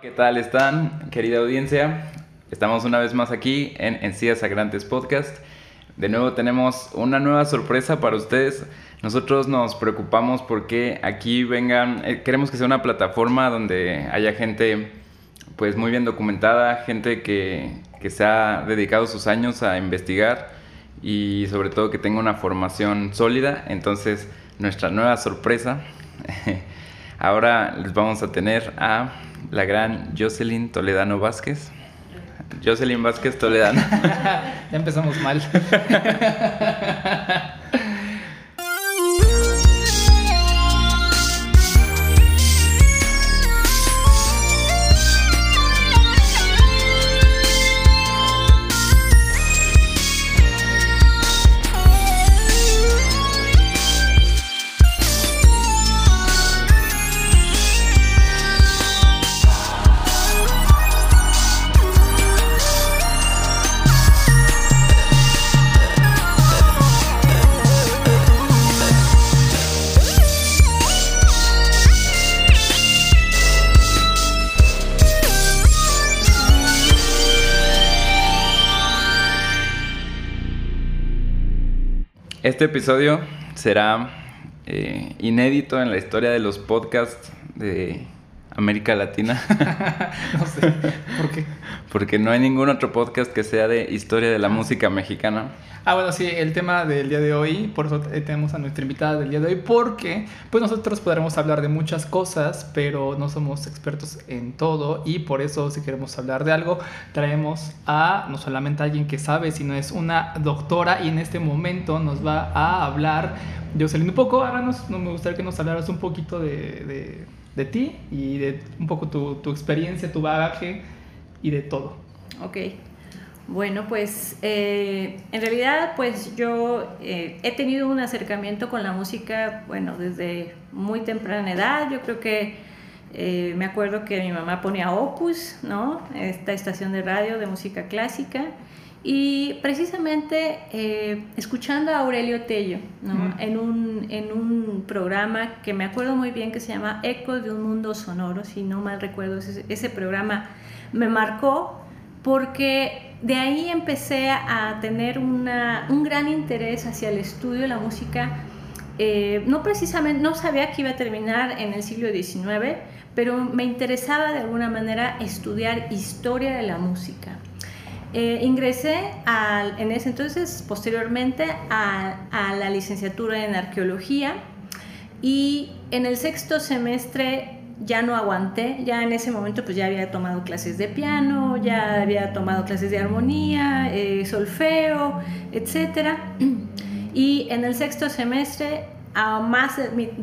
¿qué tal están, querida audiencia? Estamos una vez más aquí en Encías Sagrantes Podcast. De nuevo tenemos una nueva sorpresa para ustedes. Nosotros nos preocupamos porque aquí vengan, eh, queremos que sea una plataforma donde haya gente pues muy bien documentada, gente que, que se ha dedicado sus años a investigar y sobre todo que tenga una formación sólida. Entonces, nuestra nueva sorpresa, ahora les vamos a tener a la gran Jocelyn Toledano Vázquez. Jocelyn Vázquez Toledano. ya empezamos mal. Este episodio será eh, inédito en la historia de los podcasts de América Latina. no sé, ¿por qué? Porque no hay ningún otro podcast que sea de historia de la música mexicana. Ah, bueno, sí, el tema del día de hoy, por eso tenemos a nuestra invitada del día de hoy, porque pues nosotros podremos hablar de muchas cosas, pero no somos expertos en todo y por eso si queremos hablar de algo, traemos a no solamente a alguien que sabe, sino es una doctora y en este momento nos va a hablar, Jocelyn, un poco, háganos, no me gustaría que nos hablaras un poquito de, de, de ti y de un poco tu, tu experiencia, tu bagaje y de todo. Ok. Bueno, pues eh, en realidad pues yo eh, he tenido un acercamiento con la música, bueno, desde muy temprana edad. Yo creo que eh, me acuerdo que mi mamá ponía Opus, ¿no? Esta estación de radio de música clásica. Y precisamente escuchando a Aurelio Tello, ¿no? en, un, en un programa que me acuerdo muy bien que se llama Ecos de un Mundo Sonoro, si no mal recuerdo, ese, ese programa me marcó porque de ahí empecé a tener una, un gran interés hacia el estudio de la música. Eh, no precisamente, no sabía que iba a terminar en el siglo XIX, pero me interesaba de alguna manera estudiar historia de la música. Eh, ingresé en ese entonces, posteriormente, a, a la licenciatura en arqueología y en el sexto semestre ya no aguanté, ya en ese momento pues ya había tomado clases de piano, ya había tomado clases de armonía, eh, solfeo, etc. Y en el sexto semestre, a más,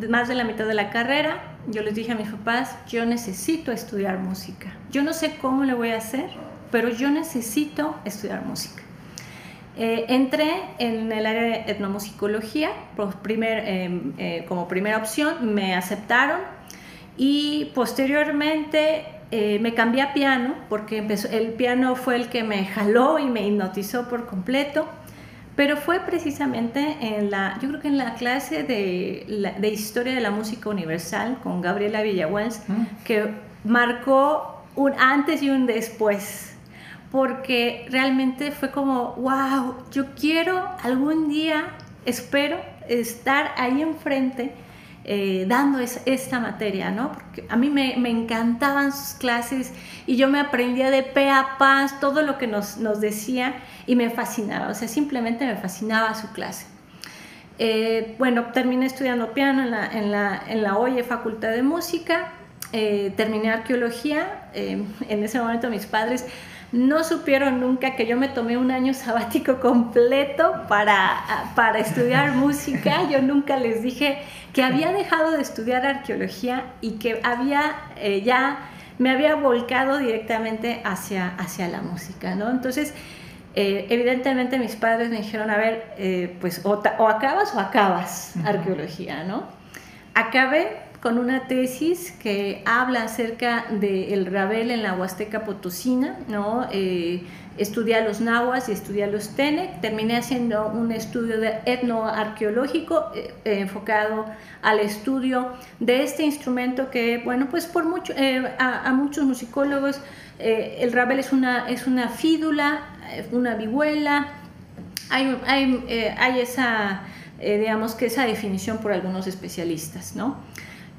más de la mitad de la carrera, yo les dije a mis papás, yo necesito estudiar música. Yo no sé cómo le voy a hacer, pero yo necesito estudiar música. Eh, entré en el área de etnomusicología por primer, eh, eh, como primera opción, me aceptaron, y posteriormente eh, me cambié a piano porque empezó, el piano fue el que me jaló y me hipnotizó por completo. Pero fue precisamente en la, yo creo que en la clase de, de Historia de la Música Universal con Gabriela Villaguans, mm. que marcó un antes y un después. Porque realmente fue como, wow, yo quiero algún día, espero estar ahí enfrente eh, dando esta materia, ¿no? Porque a mí me, encantaban sus clases y yo me aprendía de pe a paz todo lo que nos, nos decía y me fascinaba, o sea, simplemente me fascinaba su clase. Eh, bueno, terminé estudiando piano en la, en la, en la OIE Facultad de Música, eh, terminé arqueología, en ese momento mis padres no supieron nunca que yo me tomé un año sabático completo para, para estudiar música. Yo nunca les dije que había dejado de estudiar arqueología y que había eh, ya me había volcado directamente hacia, hacia la música, ¿no? Entonces, eh, evidentemente mis padres me dijeron, a ver, eh, pues o, acabas o acabas arqueología, ¿no? Acabé con una tesis que habla acerca del Rabel en la Huasteca Potosina, ¿no? Eh, estudié los nahuas y estudié los tenec. Terminé haciendo un estudio de etnoarqueológico eh, eh, enfocado al estudio de este instrumento que, bueno, pues por mucho, a, muchos musicólogos el rabel es una, es una fídula, una vihuela. Hay, hay, hay esa eh, digamos que esa definición por algunos especialistas, ¿no?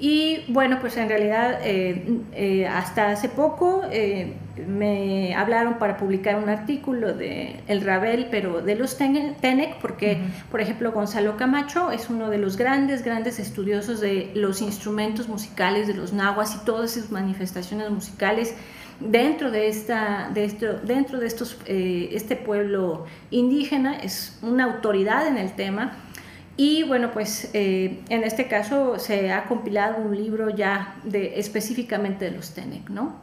Y bueno, pues en realidad eh, eh, hasta hace poco me hablaron para publicar un artículo de El Rabel, pero de los Tenec, porque por ejemplo Gonzalo Camacho es uno de los grandes, grandes estudiosos de los instrumentos musicales de los nahuas y todas sus manifestaciones musicales dentro de, esta, de esto, dentro de estos, este pueblo indígena, es una autoridad en el tema y bueno, pues eh, en este caso se ha compilado un libro ya de, específicamente de los TENEC, ¿no?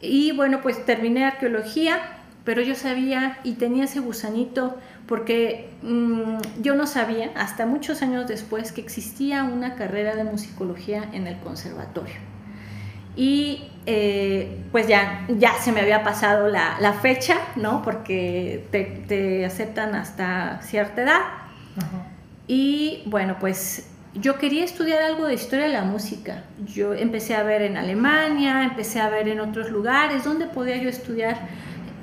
Y bueno, pues terminé arqueología, pero yo sabía y tenía ese gusanito porque mm, yo no sabía hasta muchos años después que existía una carrera de musicología en el conservatorio. Y eh, pues ya, ya se me había pasado la, la fecha, ¿no? Porque te, te, aceptan hasta cierta edad. Ajá. Y bueno, pues yo quería estudiar algo de historia de la música. Yo empecé a ver en Alemania, empecé a ver en otros lugares donde podía yo estudiar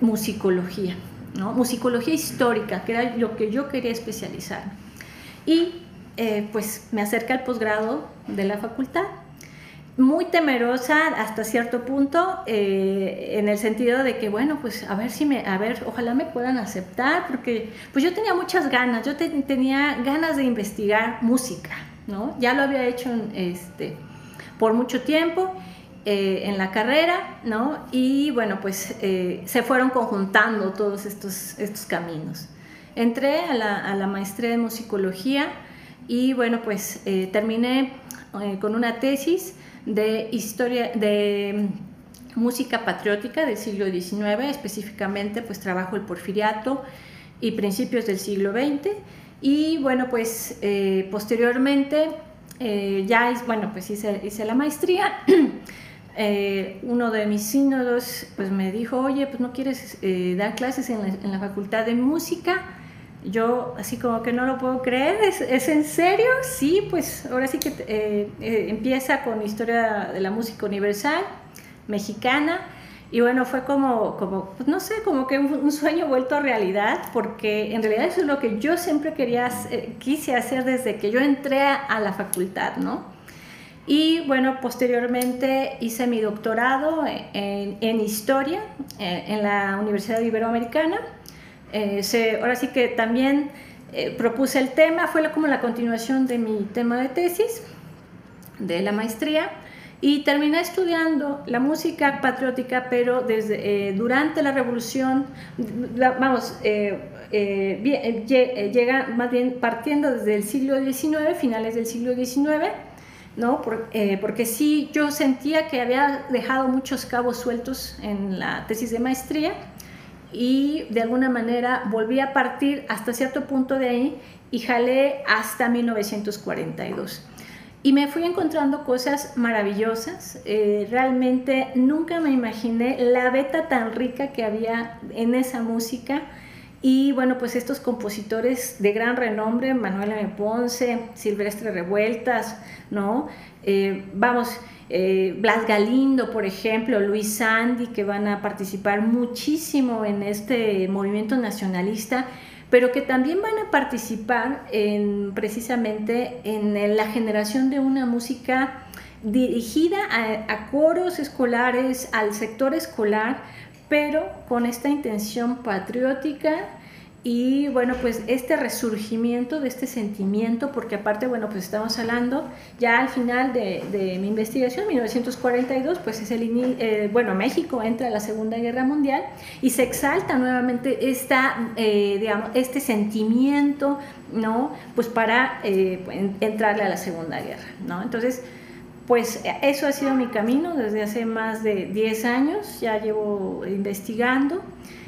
musicología, ¿no? musicología histórica, que era lo que yo quería especializar. Y eh, pues me acerca al posgrado de la facultad muy temerosa hasta cierto punto, eh, en el sentido de que, bueno, pues a ver si me, a ver, ojalá me puedan aceptar, porque pues yo tenía muchas ganas, yo tenía ganas de investigar música, ¿no? Ya lo había hecho este, por mucho tiempo eh, en la carrera, ¿no? Y bueno, pues eh, se fueron conjuntando todos estos, estos caminos. Entré a la, a la maestría de musicología y bueno, pues terminé con una tesis de historia de música patriótica del siglo XIX, específicamente pues trabajo el porfiriato y principios del siglo XX y bueno pues eh, posteriormente eh, ya bueno pues hice, hice la maestría. Eh, uno de mis sínodos pues me dijo oye pues no quieres dar clases en la, en la facultad de música yo así como que no lo puedo creer, ¿es, en serio? Sí, pues ahora sí que eh, eh, empieza con historia de la música universal mexicana y bueno, fue como, como pues no sé, como que un, sueño vuelto a realidad, porque en realidad eso es lo que yo siempre quería, eh, quise hacer desde que yo entré a, la facultad, ¿no? Y bueno, posteriormente hice mi doctorado en, en historia en la Universidad Iberoamericana eh, ahora sí que también eh, propuse el tema, fue como la continuación de mi tema de tesis, de la maestría, y terminé estudiando la música patriótica, pero desde, eh, durante la revolución, vamos, llega más bien partiendo desde el siglo XIX, finales del siglo XIX, ¿no? porque sí, yo sentía que había dejado muchos cabos sueltos en la tesis de maestría y de alguna manera volví a partir hasta cierto punto de ahí y jalé hasta 1942. Y me fui encontrando cosas maravillosas. Eh, realmente nunca me imaginé la beta tan rica que había en esa música. Y bueno, pues estos compositores de gran renombre, Manuel M. Ponce, Silvestre Revueltas, ¿no? Eh, vamos, eh, Blas Galindo, por ejemplo, Luis Sandy, que van a participar muchísimo en este movimiento nacionalista, pero que también van a participar en, precisamente en la generación de una música dirigida a coros escolares, al sector escolar, pero con esta intención patriótica y bueno, pues este resurgimiento de este sentimiento, porque aparte, bueno, pues estamos hablando ya al final de, mi investigación, 1942, pues es el, eh, bueno, México entra a la Segunda Guerra Mundial y se exalta nuevamente esta, eh, digamos, este sentimiento, ¿no? Pues para eh, entrarle a la Segunda Guerra, ¿no? Entonces, pues eso ha sido mi camino desde hace más de 10 años, ya llevo investigando.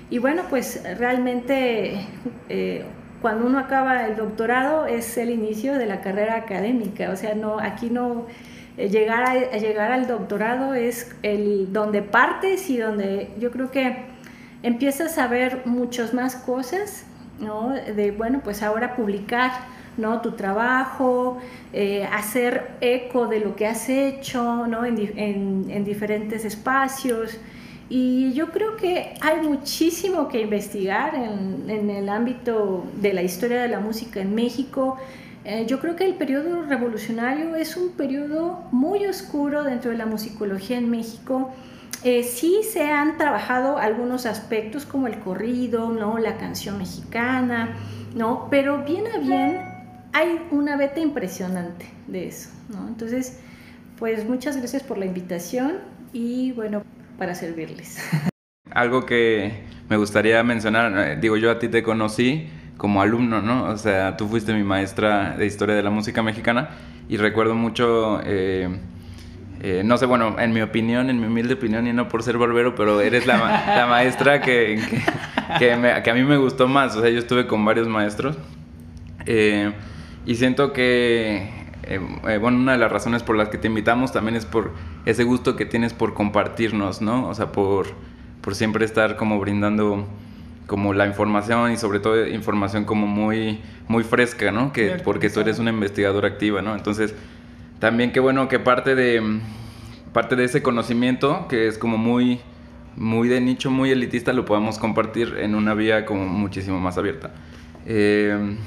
Y bueno, pues realmente eh, cuando uno acaba el doctorado es el inicio de la carrera académica, o sea, no, aquí no, eh, llegar, a, llegar al doctorado es el donde partes y donde yo creo que empiezas a ver muchas más cosas, ¿no? De, bueno, pues ahora publicar, ¿no? Tu trabajo, eh, hacer eco de lo que has hecho, ¿no? En, en, diferentes espacios. Y yo creo que hay muchísimo que investigar en, en, el ámbito de la historia de la música en México. Eh, yo creo que el periodo revolucionario es un periodo muy oscuro dentro de la musicología en México. Eh, sí se han trabajado algunos aspectos como el corrido, ¿no? la canción mexicana, ¿no? pero bien a bien hay una beta impresionante de eso. ¿no? Entonces, pues muchas gracias por la invitación y bueno, para servirles. Algo que me gustaría mencionar, eh, digo yo a ti te conocí como alumno, ¿no? O sea, tú fuiste mi maestra de historia de la música mexicana y recuerdo mucho, eh, eh, no sé, bueno, en mi opinión, en mi humilde opinión y no por ser barbero, pero eres la, la maestra que, que, a mí me gustó más. O sea, yo estuve con varios maestros eh, y siento que, bueno, una de las razones por las que te invitamos también es por ese gusto que tienes por compartirnos, ¿no? O sea, por, por siempre estar como brindando como la información y sobre todo información como muy, muy fresca, ¿no? Que, porque tú eres una investigadora activa, ¿no? Entonces, también qué bueno que parte de, parte de ese conocimiento, que es como muy, muy de nicho, muy elitista, lo podamos compartir en una vía como muchísimo más abierta. Eh,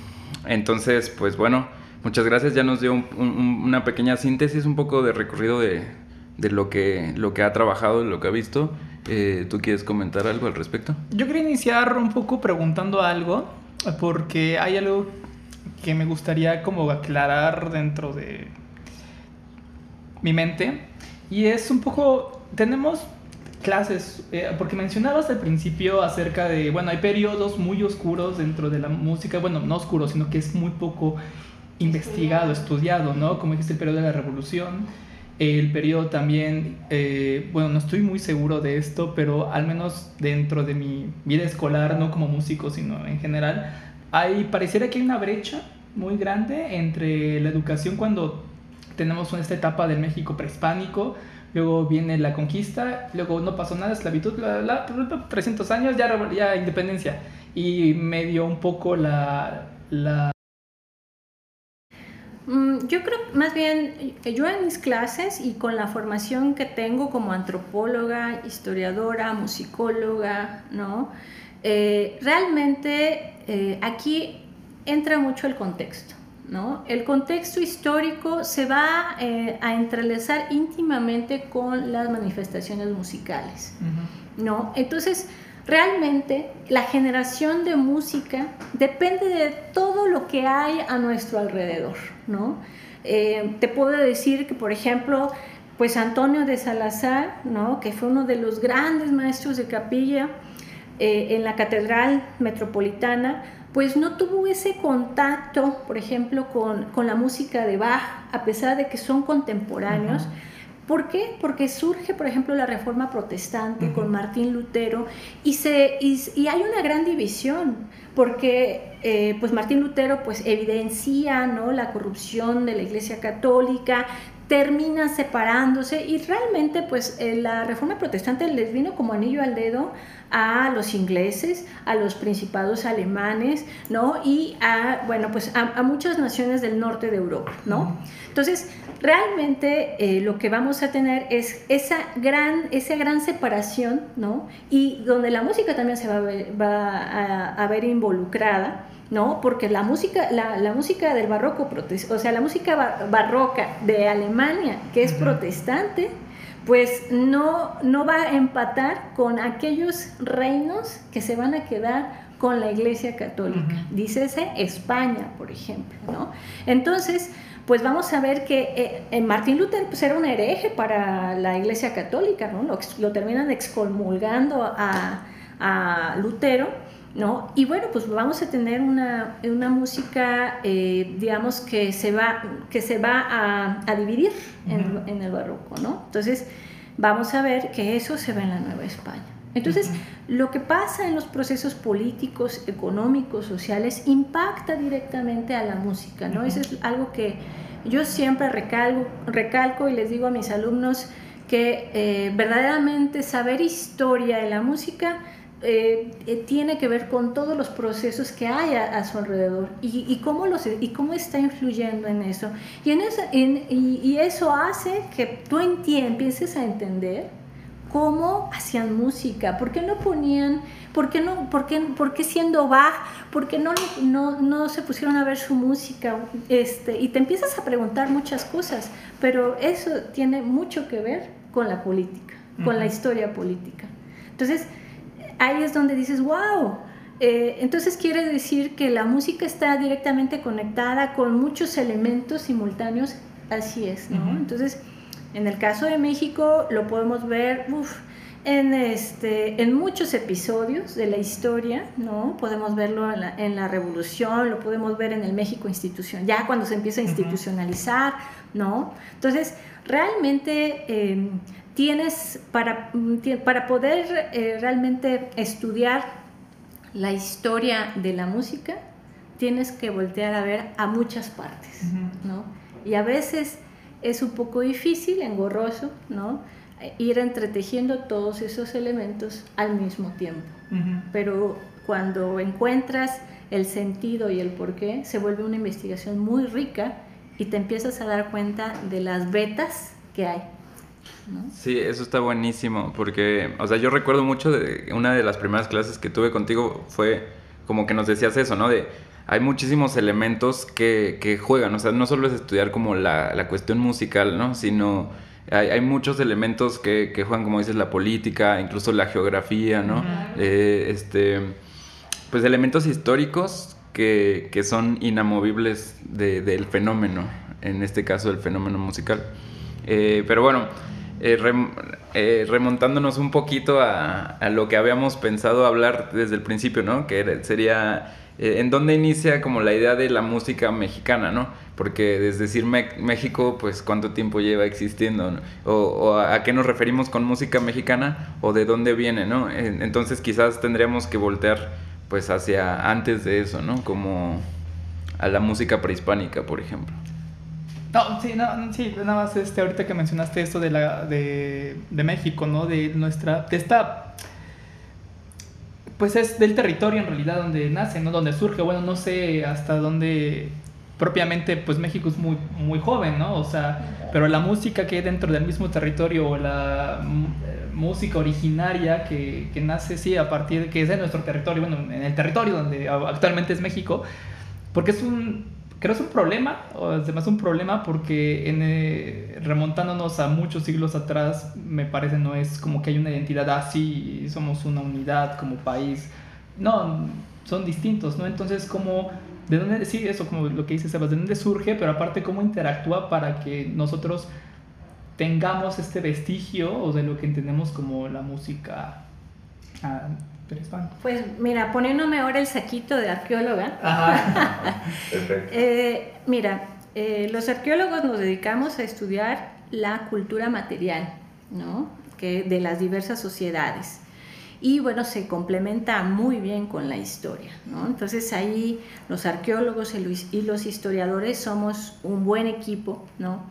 entonces, pues bueno, muchas gracias. Ya nos dio una pequeña síntesis, un poco de recorrido de, de lo, que, lo que ha trabajado, lo que ha visto. Eh, ¿Tú quieres comentar algo al respecto? Yo quería iniciar un poco preguntando algo, porque hay algo que me gustaría como aclarar dentro de mi mente, y es un poco, tenemos clases, eh, porque mencionabas al principio acerca de, bueno, hay periodos muy oscuros dentro de la música, bueno, no oscuros, sino que es muy poco investigado, estudiado, ¿no? Como dijiste, el periodo de la revolución, el periodo también, eh, bueno, no estoy muy seguro de esto, pero al menos dentro de mi vida escolar, no como músico, sino en general, hay, pareciera que hay una brecha muy grande entre la educación cuando tenemos esta etapa del México prehispánico, luego viene la conquista, luego no pasó nada, esclavitud, bla, bla, bla, 300 años, ya, ya independencia, y medio un poco la, la Mm, yo creo más bien, yo en mis clases y con la formación que tengo como antropóloga, historiadora, musicóloga, ¿no? Eh, realmente eh, aquí entra mucho el contexto, ¿no? El contexto histórico se va a entrelazar íntimamente con las manifestaciones musicales, ¿no? Entonces, Realmente la generación de música depende de todo lo que hay a nuestro alrededor, ¿no? Eh, te puedo decir que, por ejemplo, pues Antonio de Salazar, ¿no? que fue uno de los grandes maestros de capilla eh, en la Catedral Metropolitana, pues no tuvo ese contacto, por ejemplo, con, con, la música de Bach, a pesar de que son contemporáneos. ¿Por qué? Porque surge, por ejemplo, la reforma protestante con Martín Lutero y, se, y, hay una gran división, porque eh, pues Martín Lutero pues, evidencia ¿no? la corrupción de la Iglesia Católica, termina separándose y realmente pues eh, la reforma protestante les vino como anillo al dedo a los ingleses, a los principados alemanes, ¿no? Y a, bueno, pues a, muchas naciones del norte de Europa, ¿no? Entonces, realmente eh, lo que vamos a tener es esa gran, esa gran separación, ¿no? Y donde la música también se va a ver, va a, ver involucrada, ¿no? Porque la música, la, la música del barroco, o sea, la música barroca de Alemania, que es protestante, pues no, no va a empatar con aquellos reinos que se van a quedar con la Iglesia Católica. Dícese España, por ejemplo, ¿no? Entonces, pues vamos a ver que eh, eh, Martín Lutero pues, era un hereje para la Iglesia Católica, ¿no? Lo, terminan excomulgando a, Lutero, ¿no? Y bueno, pues vamos a tener una, música, eh, digamos, que se va, que se va a, dividir en, en, el barroco, ¿no? Entonces, vamos a ver que eso se ve en la Nueva España. Entonces, lo que pasa en los procesos políticos, económicos, sociales, impacta directamente a la música, ¿no? Eso es algo que yo siempre recalco, recalco y les digo a mis alumnos que eh, verdaderamente saber historia de la música eh, eh, tiene que ver con todos los procesos que hay a, su alrededor y, cómo los, y cómo está influyendo en eso. Y, en eso, y, eso hace que tú empieces a entender cómo hacían música, por qué no ponían, por qué, no, por qué, por qué siendo Bach, por qué no, no, no, se pusieron a ver su música, este, y te empiezas a preguntar muchas cosas, pero eso tiene mucho que ver con la política, con la historia política. Entonces, ahí es donde dices, wow, eh, entonces quiere decir que la música está directamente conectada con muchos elementos simultáneos, así es, ¿no? Entonces, en el caso de México lo podemos ver en, este, en muchos episodios de la historia, ¿no? Podemos verlo en la, Revolución, lo podemos ver en el México institución, ya cuando se empieza a institucionalizar, ¿no? Entonces, realmente... Eh, tienes para, para poder eh, realmente estudiar la historia de la música, tienes que voltear a ver a muchas partes, ¿no? Y a veces es un poco difícil, engorroso, ¿no? Ir entretejiendo todos esos elementos al mismo tiempo. Pero cuando encuentras el sentido y el porqué, se vuelve una investigación muy rica y te empiezas a dar cuenta de las vetas que hay. Sí, eso está buenísimo, porque, o sea, yo recuerdo mucho de una de las primeras clases que tuve contigo fue como que nos decías eso, ¿no? De, hay muchísimos elementos que, que juegan, o sea, no solo es estudiar como la, la cuestión musical, ¿no? Sino hay, hay muchos elementos que, que, juegan, como dices, la política, incluso la geografía, ¿no? Eh, este, pues elementos históricos que, que son inamovibles de, del fenómeno, en este caso el fenómeno musical. Eh, pero bueno, eh, eh, remontándonos un poquito a, lo que habíamos pensado hablar desde el principio, ¿no? Que sería en dónde inicia como la idea de la música mexicana, ¿no? Porque desde decir México, pues cuánto tiempo lleva existiendo, o, a, qué nos referimos con música mexicana, o de dónde viene, ¿no? Entonces quizás tendríamos que voltear pues hacia antes de eso, ¿no? Como a la música prehispánica, por ejemplo. No, sí, no, sí, nada más este, ahorita que mencionaste esto de, la, de, de México, ¿no? De nuestra, de esta, pues es del territorio en realidad donde nace, ¿no? Donde surge, bueno, no sé hasta dónde propiamente, pues México es muy, muy joven, ¿no? O sea, pero la música que hay dentro del mismo territorio o la mm, música originaria que, que nace, sí, a partir de que es de nuestro territorio, bueno, en el territorio donde actualmente es México, porque es un creo es un problema, o además un problema porque eh, remontándonos a muchos siglos atrás, me parece no es como que hay una identidad así, somos una unidad como país. No, son distintos, ¿no? Entonces, como, ¿de dónde, sí, eso como lo que dice Sebas, ¿de dónde surge? Pero aparte, ¿cómo interactúa para que nosotros tengamos este vestigio o de lo que entendemos como la música pues mira, poniéndome ahora el saquito de arqueóloga. Ajá. Perfecto. Eh, mira, eh, los arqueólogos nos dedicamos a estudiar la cultura material, ¿no? Que de las diversas sociedades. Y bueno, se complementa muy bien con la historia, ¿no? Entonces ahí los arqueólogos y los historiadores somos un buen equipo, ¿no?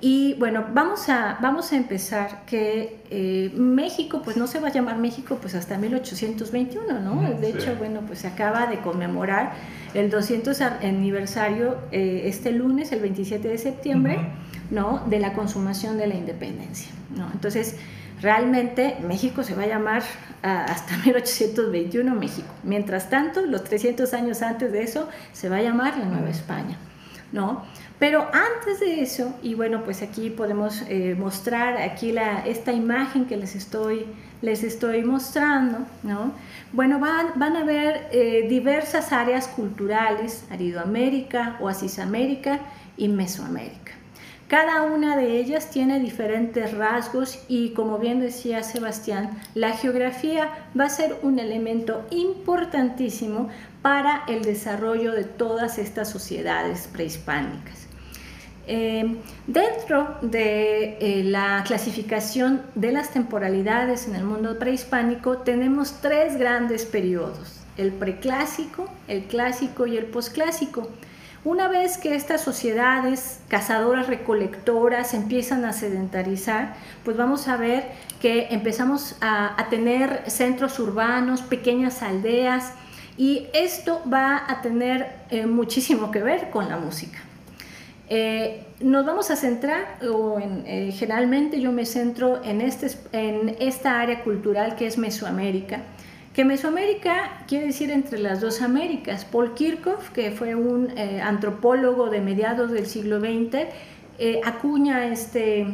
Y bueno, vamos a, vamos a empezar que eh, México, pues no se va a llamar México pues hasta 1821, ¿no? De hecho, bueno, pues se acaba de conmemorar el 200 aniversario eh, este lunes, el 27 de septiembre, ¿no? De la consumación de la independencia, ¿no? Entonces, realmente México se va a llamar hasta 1821 México. Mientras tanto, los 300 años antes de eso, se va a llamar la Nueva España, ¿no? Pero antes de eso, y bueno, pues aquí podemos eh, mostrar aquí esta imagen que les estoy, les estoy mostrando, ¿no? Bueno, van, van a ver eh, diversas áreas culturales, Aridoamérica, Oasisamérica y Mesoamérica. Cada una de ellas tiene diferentes rasgos y como bien decía Sebastián, la geografía va a ser un elemento importantísimo para el desarrollo de todas estas sociedades prehispánicas. Eh, dentro de eh, la clasificación de las temporalidades en el mundo prehispánico tenemos tres grandes periodos, el preclásico, el clásico y el posclásico. Una vez que estas sociedades cazadoras recolectoras empiezan a sedentarizar, pues vamos a ver que empezamos a, tener centros urbanos, pequeñas aldeas, y esto va a tener eh, muchísimo que ver con la música. Eh, nos vamos a centrar, o eh, generalmente yo me centro en, este, en esta área cultural que es Mesoamérica, que Mesoamérica quiere decir entre las dos Américas. Paul Kirchhoff, que fue un eh, antropólogo de mediados del siglo XX, acuña este,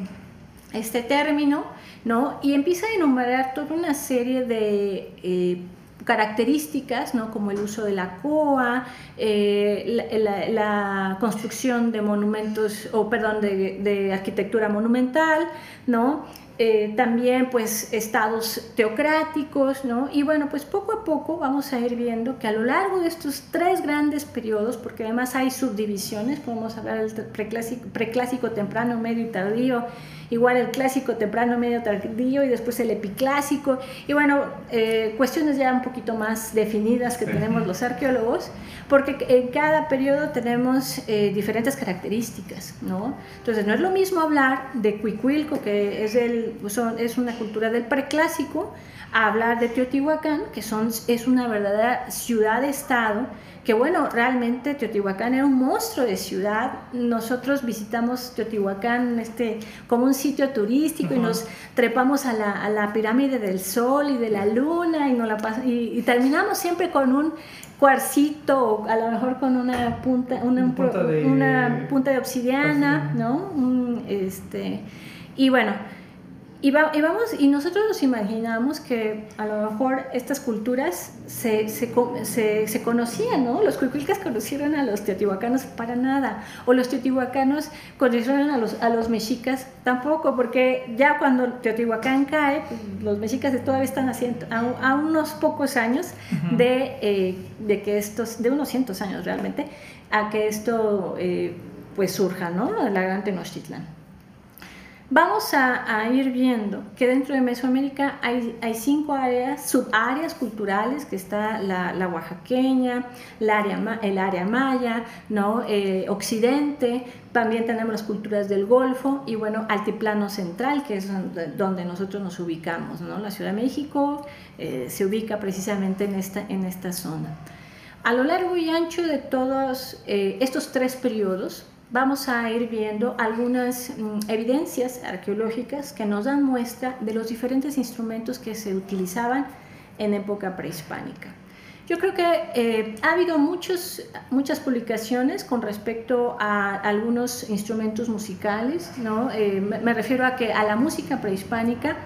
este término ¿no? y empieza a enumerar toda una serie de características, ¿no? como el uso de la coa, eh, la, construcción de monumentos, o perdón, de, arquitectura monumental, ¿no? Eh, también pues estados teocráticos, ¿no? Y bueno, pues poco a poco vamos a ir viendo que a lo largo de estos tres grandes periodos, porque además hay subdivisiones, podemos hablar del preclásico, preclásico temprano, medio y tardío, igual el clásico temprano, medio tardío y después el epiclásico, y bueno, eh, cuestiones ya un poquito más definidas que tenemos los arqueólogos, porque en cada periodo tenemos eh, diferentes características, ¿no? Entonces no es lo mismo hablar de Cuicuilco, que es el es una cultura del preclásico, a hablar de Teotihuacán, que son, es una verdadera ciudad-estado, que bueno, realmente Teotihuacán era un monstruo de ciudad. Nosotros visitamos Teotihuacán este, como un sitio turístico y nos trepamos a la, pirámide del sol y de la luna y, nos la y, terminamos siempre con un cuarcito, a lo mejor con una punta, una, punta, de, una punta de obsidiana, ¿no? este, y bueno, y, vamos, y nosotros nos imaginamos que a lo mejor estas culturas se, se, se, conocían, ¿no? Los cuicuilcas conocieron a los teotihuacanos para nada, o los teotihuacanos conocieron a los, a los mexicas tampoco, porque ya cuando Teotihuacán cae, pues, los mexicas todavía están haciendo, a, unos pocos años de, eh, de, que estos, de unos cientos años realmente, a que esto eh, pues surja, ¿no? La gran Tenochtitlan. Vamos a, ir viendo que dentro de Mesoamérica hay, cinco áreas, subáreas culturales, que está la, oaxaqueña, el área maya, ¿no? Eh, occidente, también tenemos las culturas del Golfo y bueno, altiplano central, que es donde nosotros nos ubicamos, ¿no? La Ciudad de México eh, se ubica precisamente en esta, en esta zona. A lo largo y ancho de todos eh, estos tres periodos, vamos a ir viendo algunas mm, evidencias arqueológicas que nos dan muestra de los diferentes instrumentos que se utilizaban en época prehispánica. Yo creo que eh, ha habido muchos, muchas publicaciones con respecto a algunos instrumentos musicales, ¿no? Eh, me refiero a que a la música prehispánica,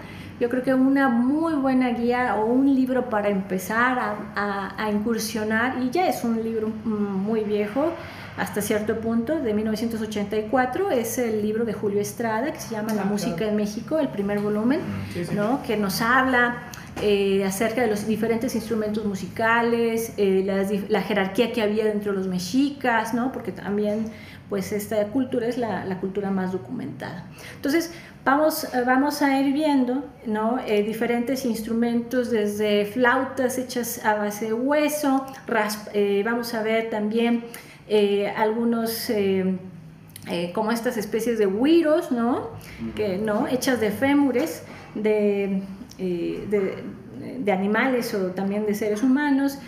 yo creo que una muy buena guía o un libro para empezar a, a incursionar, y ya es un libro mm, muy viejo, hasta cierto punto, de 1984, es el libro de Julio Estrada que se llama La ah, música en México, el primer volumen, mm, ¿no? que nos habla eh, acerca de los diferentes instrumentos musicales, eh, la, jerarquía que había dentro de los mexicas, ¿no? porque también pues esta cultura es la, la cultura más documentada. Entonces, vamos, vamos a ir viendo ¿no? Eh, diferentes instrumentos, desde flautas hechas a base de hueso, vamos a ver también eh, algunos eh, eh, como estas especies de huiros, ¿no? Que, ¿no? Hechas de fémures, de, de, animales o también de seres humanos,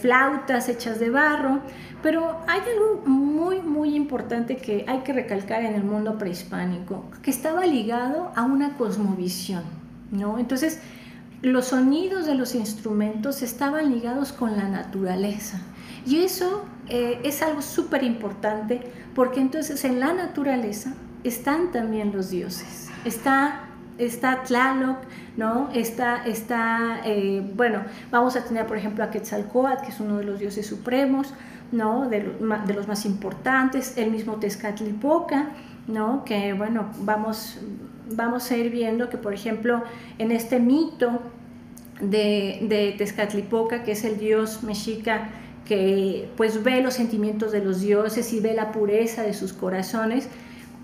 flautas hechas de barro, pero hay algo muy, muy importante que hay que recalcar en el mundo prehispánico, que estaba ligado a una cosmovisión, ¿no? Entonces, los sonidos de los instrumentos estaban ligados con la naturaleza. Y eso eh, es algo súper importante porque entonces en la naturaleza están también los dioses. Está, está Tlaloc, ¿no? Está, está eh, bueno, vamos a tener por ejemplo a Quetzalcoatl, que es uno de los dioses supremos, ¿no? De, de los más importantes, el mismo Tezcatlipoca, ¿no? Que bueno, vamos, vamos a ir viendo que por ejemplo en este mito de, de Tezcatlipoca, que es el dios mexica que pues ve los sentimientos de los dioses y ve la pureza de sus corazones,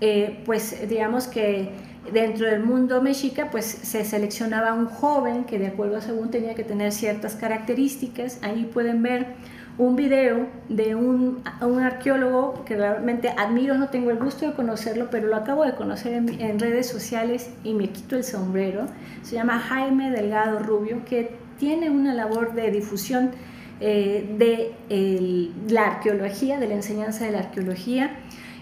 eh, pues digamos que dentro del mundo mexica pues se seleccionaba un joven que de acuerdo a según tenía que tener ciertas características. Ahí pueden ver un video de un, un, arqueólogo que realmente admiro, no tengo el gusto de conocerlo, pero lo acabo de conocer en, redes sociales y me quito el sombrero. Se llama Jaime Delgado Rubio, que tiene una labor de difusión eh, de la arqueología, de la enseñanza de la arqueología,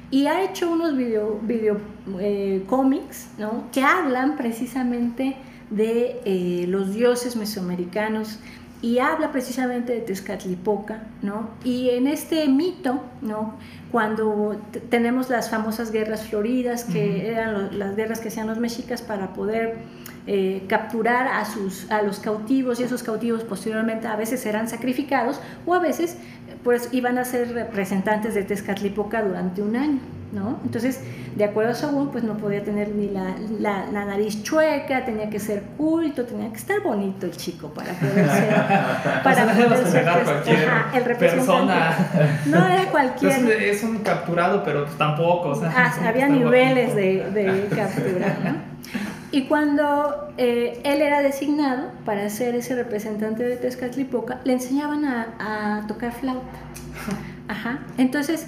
y ha hecho unos video, video eh, cómics ¿no? que hablan precisamente de eh, los dioses mesoamericanos, y habla precisamente de Tezcatlipoca, ¿no? Y en este mito, ¿no? Cuando tenemos las famosas guerras floridas, que eran las guerras que hacían los mexicas para poder eh, capturar a, sus, a los cautivos y esos cautivos posteriormente a veces eran sacrificados o a veces pues iban a ser representantes de Tezcatlipoca durante un año, ¿no? Entonces, de acuerdo a Saúl, pues no podía tener ni la, la, nariz chueca, tenía que ser culto, tenía que estar bonito el chico para poder ser, para poder ser el representante. No era cualquier. Es, un capturado, pero tampoco. O sea, ah, había niveles de, de captura, ¿no? Y cuando eh, él era designado para ser ese representante de Tezcatlipoca, le enseñaban a, tocar flauta. Ajá. Entonces,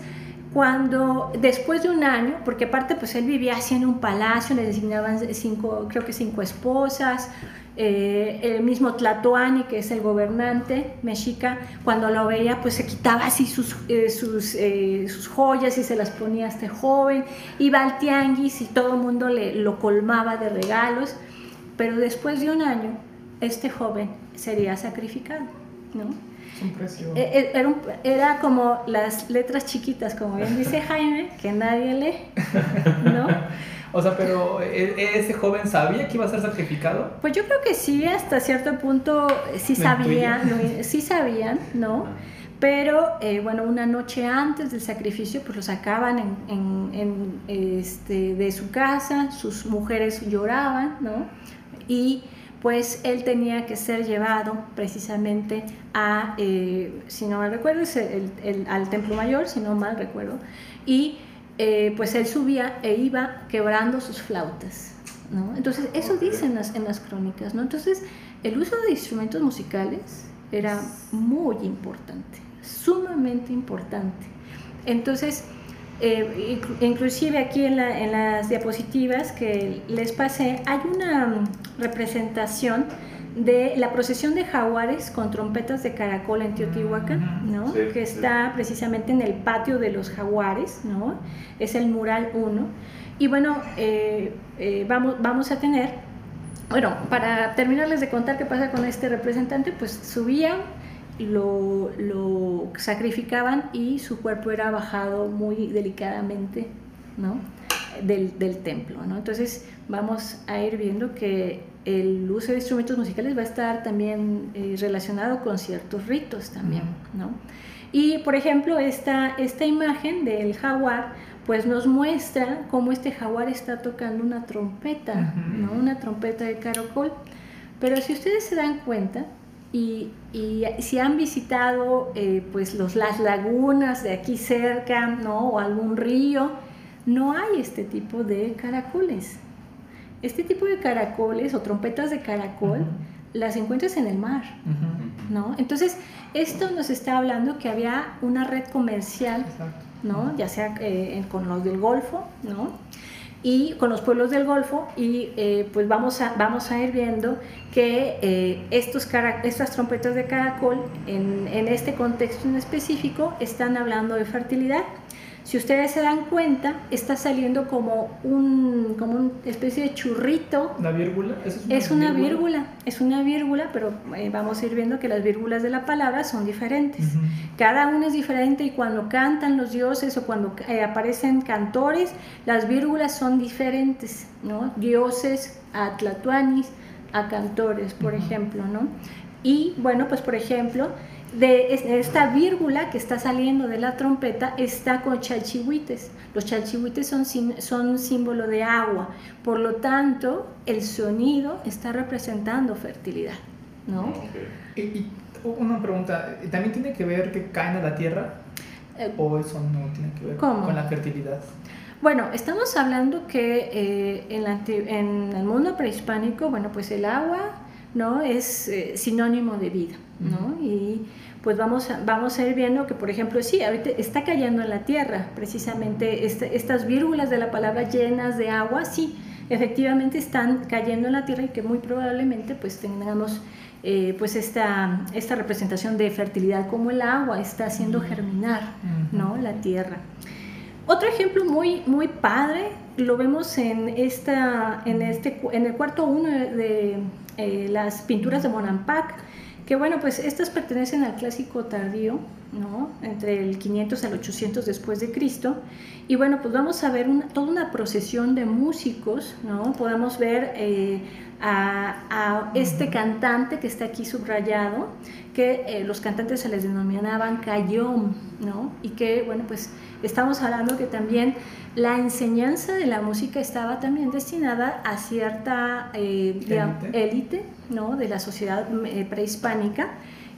cuando después de un año, porque aparte pues él vivía así en un palacio, le designaban cinco, creo que cinco esposas, eh, el mismo Tlatoani, que es el gobernante mexica, cuando lo veía, pues se quitaba así sus, eh, sus, eh, sus, joyas y se las ponía a este joven, iba al tianguis y todo el mundo le, lo colmaba de regalos, pero después de un año, este joven sería sacrificado, ¿no? Era, era, como las letras chiquitas, como bien dice Jaime, que nadie lee, ¿no? O sea, pero ¿e, ¿e, ese joven sabía que iba a ser sacrificado? Pues yo creo que sí, hasta cierto punto sí sabían, sí sabían, ¿no? Pero eh, bueno, una noche antes del sacrificio, pues lo sacaban en, en, este, de su casa, sus mujeres lloraban, ¿no? Y pues él tenía que ser llevado precisamente a, eh, si no mal recuerdo, el, al Templo Mayor, si no mal recuerdo, y eh, pues él subía e iba quebrando sus flautas. ¿no? Entonces, eso dicen las, en las crónicas. ¿no? Entonces, el uso de instrumentos musicales era muy importante, sumamente importante. Entonces, eh, inclusive aquí en, en, las diapositivas que les pasé, hay una representación de la procesión de jaguares con trompetas de caracol en Teotihuacán, ¿no? que está precisamente en el patio de los jaguares, ¿no? es el mural 1. Y bueno, eh, eh, vamos, vamos a tener, bueno, para terminarles de contar qué pasa con este representante, pues subían, lo, lo sacrificaban y su cuerpo era bajado muy delicadamente, ¿no? Del, del, templo. ¿no? Entonces vamos a ir viendo que el uso de instrumentos musicales va a estar también eh, relacionado con ciertos ritos también, ¿no? Y por ejemplo, esta, esta imagen del jaguar, pues nos muestra cómo este jaguar está tocando una trompeta, ¿no? Una trompeta de caracol. Pero si ustedes se dan cuenta, y, y si han visitado eh, pues los, las lagunas de aquí cerca, ¿no? O algún río, no hay este tipo de caracoles, este tipo de caracoles o trompetas de caracol las encuentras en el mar, ¿no? Entonces, esto nos está hablando que había una red comercial, ¿no? Ya sea eh, con los del Golfo, ¿no? Y con los pueblos del Golfo, y eh, pues vamos a, vamos a ir viendo que eh, estos estas trompetas de caracol, en, en este contexto en específico, están hablando de fertilidad si ustedes se dan cuenta, está saliendo como un como una especie de churrito. ¿Una vírgula? ¿Es una, vírgula? es una vírgula, pero eh, vamos a ir viendo que las vírgulas de la palabra son diferentes. Cada una es diferente y cuando cantan los dioses o cuando eh, aparecen cantores, las vírgulas son diferentes, ¿no? Dioses a tlatuanis, a cantores, por ejemplo, ¿no? Y bueno, pues por ejemplo, de esta vírgula que está saliendo de la trompeta está con chalchihuites. Los chalchihuites son, son símbolo de agua, por lo tanto el sonido está representando fertilidad. ¿no? Y, Una pregunta, ¿también tiene que ver que caen a la tierra? Eh, ¿O eso no tiene que ver ¿Cómo? con la fertilidad? Bueno, estamos hablando que eh, en, la en el mundo prehispánico, bueno, pues el agua, ¿no? Es eh, sinónimo de vida, ¿no? Y pues vamos a, vamos a ir viendo que, por ejemplo, sí, ahorita está cayendo en la tierra, precisamente este- estas vírgulas de la palabra llenas de agua, sí, efectivamente están cayendo en la tierra y que muy probablemente pues tengamos eh, pues esta, esta representación de fertilidad como el agua está haciendo germinar, ¿no? La tierra. Otro ejemplo muy, muy padre lo vemos en, esta, en, este, en el cuarto uno de, de, eh, las pinturas de Bonampak, que bueno, pues estas pertenecen al clásico tardío, ¿no? entre el 500 al 800 después de Cristo. Y bueno, pues vamos a ver una, toda una procesión de músicos, ¿no? Podemos ver eh, a, a este cantante que está aquí subrayado, que eh, los cantantes se les denominaban Cayón, ¿no? Y que, bueno, pues estamos hablando que también la enseñanza de la música estaba también destinada a cierta eh, Élite. ¿no? De la sociedad eh, prehispánica.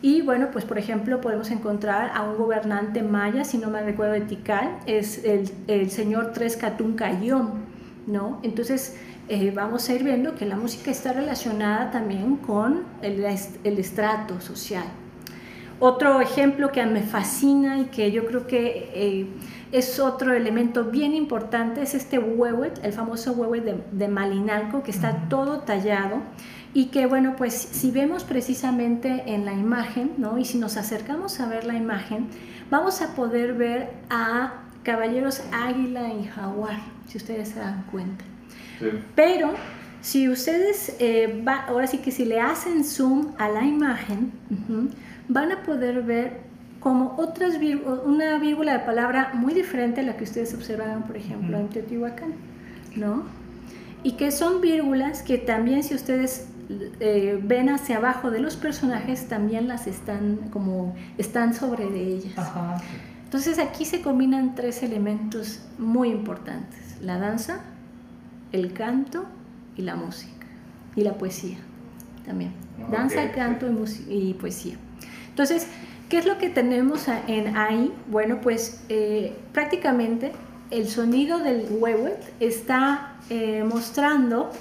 Y bueno, pues por ejemplo podemos encontrar a un gobernante maya, si no me recuerdo de Tikal, es el, el señor Trescatún Cayón, ¿no? Entonces eh, vamos a ir viendo que la música está relacionada también con el, el estrato social. Otro ejemplo que me fascina y que yo creo que eh, es otro elemento bien importante es este huehuet, el famoso huehuet de, de Malinalco, que está todo tallado y que bueno, pues si vemos precisamente en la imagen, ¿no? Y si nos acercamos a ver la imagen, vamos a poder ver a caballeros águila y jaguar, si ustedes se dan cuenta. Pero si ustedes, eh, va- ahora sí que si le hacen zoom a la imagen, van a poder ver como otras una vírgula de palabra muy diferente a la que ustedes observaban, por ejemplo, en Teotihuacán, ¿no? Y que son vírgulas que también si ustedes eh, ven hacia abajo de los personajes, también las están como están sobre de ellas. Ajá. Entonces aquí se combinan tres elementos muy importantes, la danza, el canto y la música, y la poesía también. Ok, Danza, canto y, y poesía. Entonces, ¿qué es lo que tenemos en ahí? Bueno, pues eh, prácticamente el sonido del huehuet está eh, mostrando,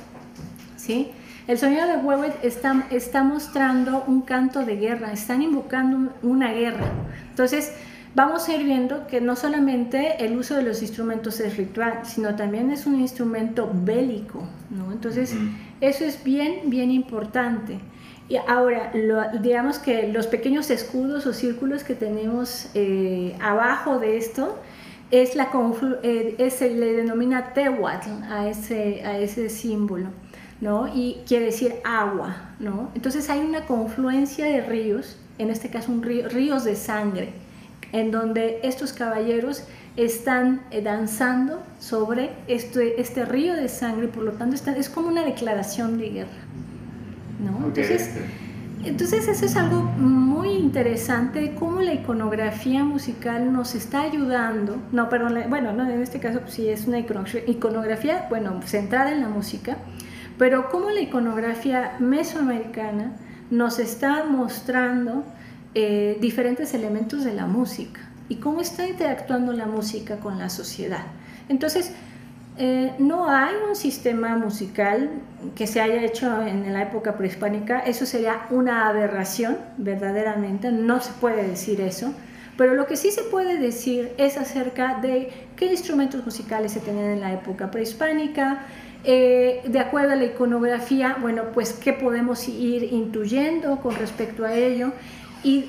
¿sí? El sonido del huehuet está, está mostrando un canto de guerra, están invocando un- una guerra. Entonces, vamos a ir viendo que no solamente el uso de los instrumentos es ritual, sino también es un instrumento bélico, ¿no? Entonces, eso es bien, bien importante. Y ahora, lo- digamos que los pequeños escudos o círculos que tenemos eh, abajo de esto es la eh, es- se le denomina tehuatl a ese, a ese símbolo, ¿no? Y quiere decir agua, ¿no? Entonces hay una confluencia de ríos, en este caso un río, ríos de sangre, en donde estos caballeros están eh, danzando sobre este, este río de sangre, por lo tanto están- es como una declaración de guerra, ¿no? Ok. Entonces, entonces eso es algo muy interesante, cómo la iconografía musical nos está ayudando, no, perdón, bueno, no, en este caso pues, sí es una iconografía, iconografía, bueno, centrada en la música, pero cómo la iconografía mesoamericana nos está mostrando eh, diferentes elementos de la música y cómo está interactuando la música con la sociedad. Entonces, eh, no hay un sistema musical que se haya hecho en la época prehispánica, eso sería una aberración, verdaderamente, no se puede decir eso, pero lo que sí se puede decir es acerca de qué instrumentos musicales se tenían en la época prehispánica, eh, de acuerdo a la iconografía, bueno, pues qué podemos ir intuyendo con respecto a ello y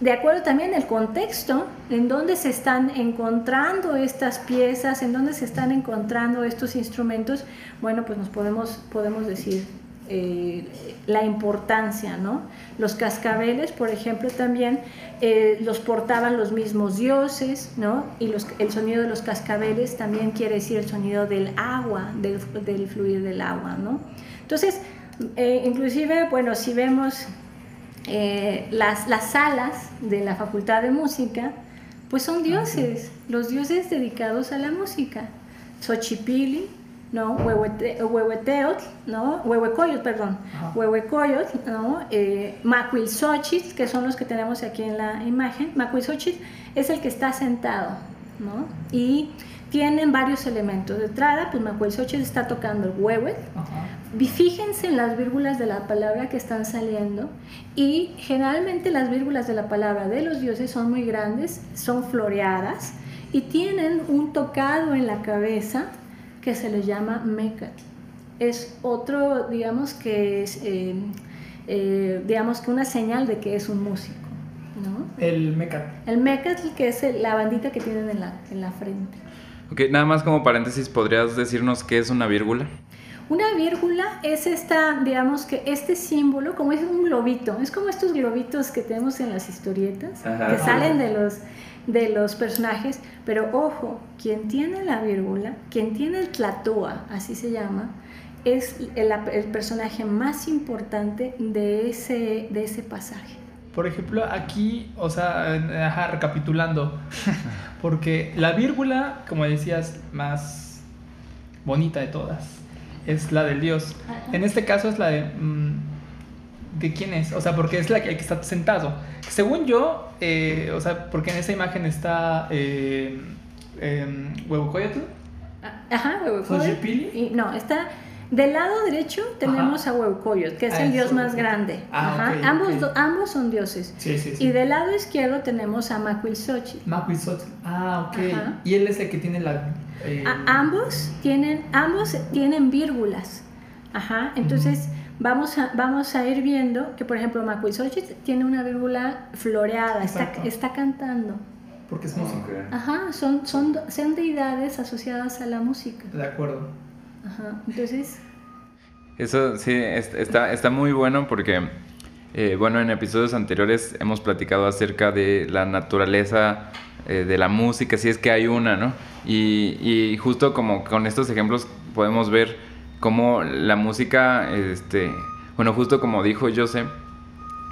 de acuerdo también al contexto en donde se están encontrando estas piezas, en donde se están encontrando estos instrumentos, bueno, pues nos podemos, podemos decir eh, la importancia, ¿no? Los cascabeles, por ejemplo, también eh, los portaban los mismos dioses, ¿no? Y los- el sonido de los cascabeles también quiere decir el sonido del agua, del, del fluir del agua, ¿no? Entonces, eh, inclusive, bueno, si vemos eh, las, las salas de la Facultad de Música, pues son dioses, los dioses dedicados a la música. Xochipilli, ¿no? Huehuete, huehueteot, ¿no? Huehuecoyot, perdón. Ajá. Huehuecoyot, ¿no? Eh, Macuilxochitl, que son los que tenemos aquí en la imagen. Macuilxochitl es el que está sentado, ¿no? Y tienen varios elementos. De entrada, pues Macuilxochitl está tocando el huehuet. Fíjense en las vírgulas de la palabra que están saliendo y generalmente las vírgulas de la palabra de los dioses son muy grandes, son floreadas y tienen un tocado en la cabeza que se les llama mecat. Es otro, digamos que es, eh, eh, digamos que una señal de que es un músico, ¿no? El mecat. El mecat que es el- la bandita que tienen en la, en la frente. Ok, nada más como paréntesis, ¿podrías decirnos qué es una vírgula? Una vírgula es esta, digamos que este símbolo, como es un globito, es como estos globitos que tenemos en las historietas, Ajá. que salen de los, de los personajes, pero ojo, quien tiene la vírgula, quien tiene el tlatua, así se llama, es el, el personaje más importante de ese, de ese pasaje. Por ejemplo, aquí, o sea, ajá, recapitulando, porque la vírgula, como decías, más bonita de todas, es la del dios. En este caso es la de... mm, ¿De quién es? O sea, porque es la que, el que está sentado. Según yo, eh, o sea, porque en esa imagen está eh, eh, Huehucoyotl. Ajá, Huehuecoyotl. ¿Xochipilli? Y No, está del lado derecho tenemos a Huehucoyotl, que es Ah, el dios más grande. Ah, Ajá, ambos, do- ambos son dioses. Sí, sí, Y del lado izquierdo tenemos a Macuilxochitl. Macuizotl. Ah, ok. Ajá. Y él es el que tiene la... eh, A- ambos tienen ambos tienen vírgulas. Ajá, entonces vamos a vamos a ir viendo que por ejemplo Macuilxochitl tiene una vírgula floreada, está, está cantando. Porque es músico. Ajá, son son son deidades asociadas a la música. De acuerdo. Ajá, entonces Eso sí, es- está, está muy bueno porque, eh, bueno, en episodios anteriores hemos platicado acerca de la naturaleza eh, de la música, si es que hay una, ¿no? Y, y justo como con estos ejemplos podemos ver cómo la música, este, bueno, justo como dijo José,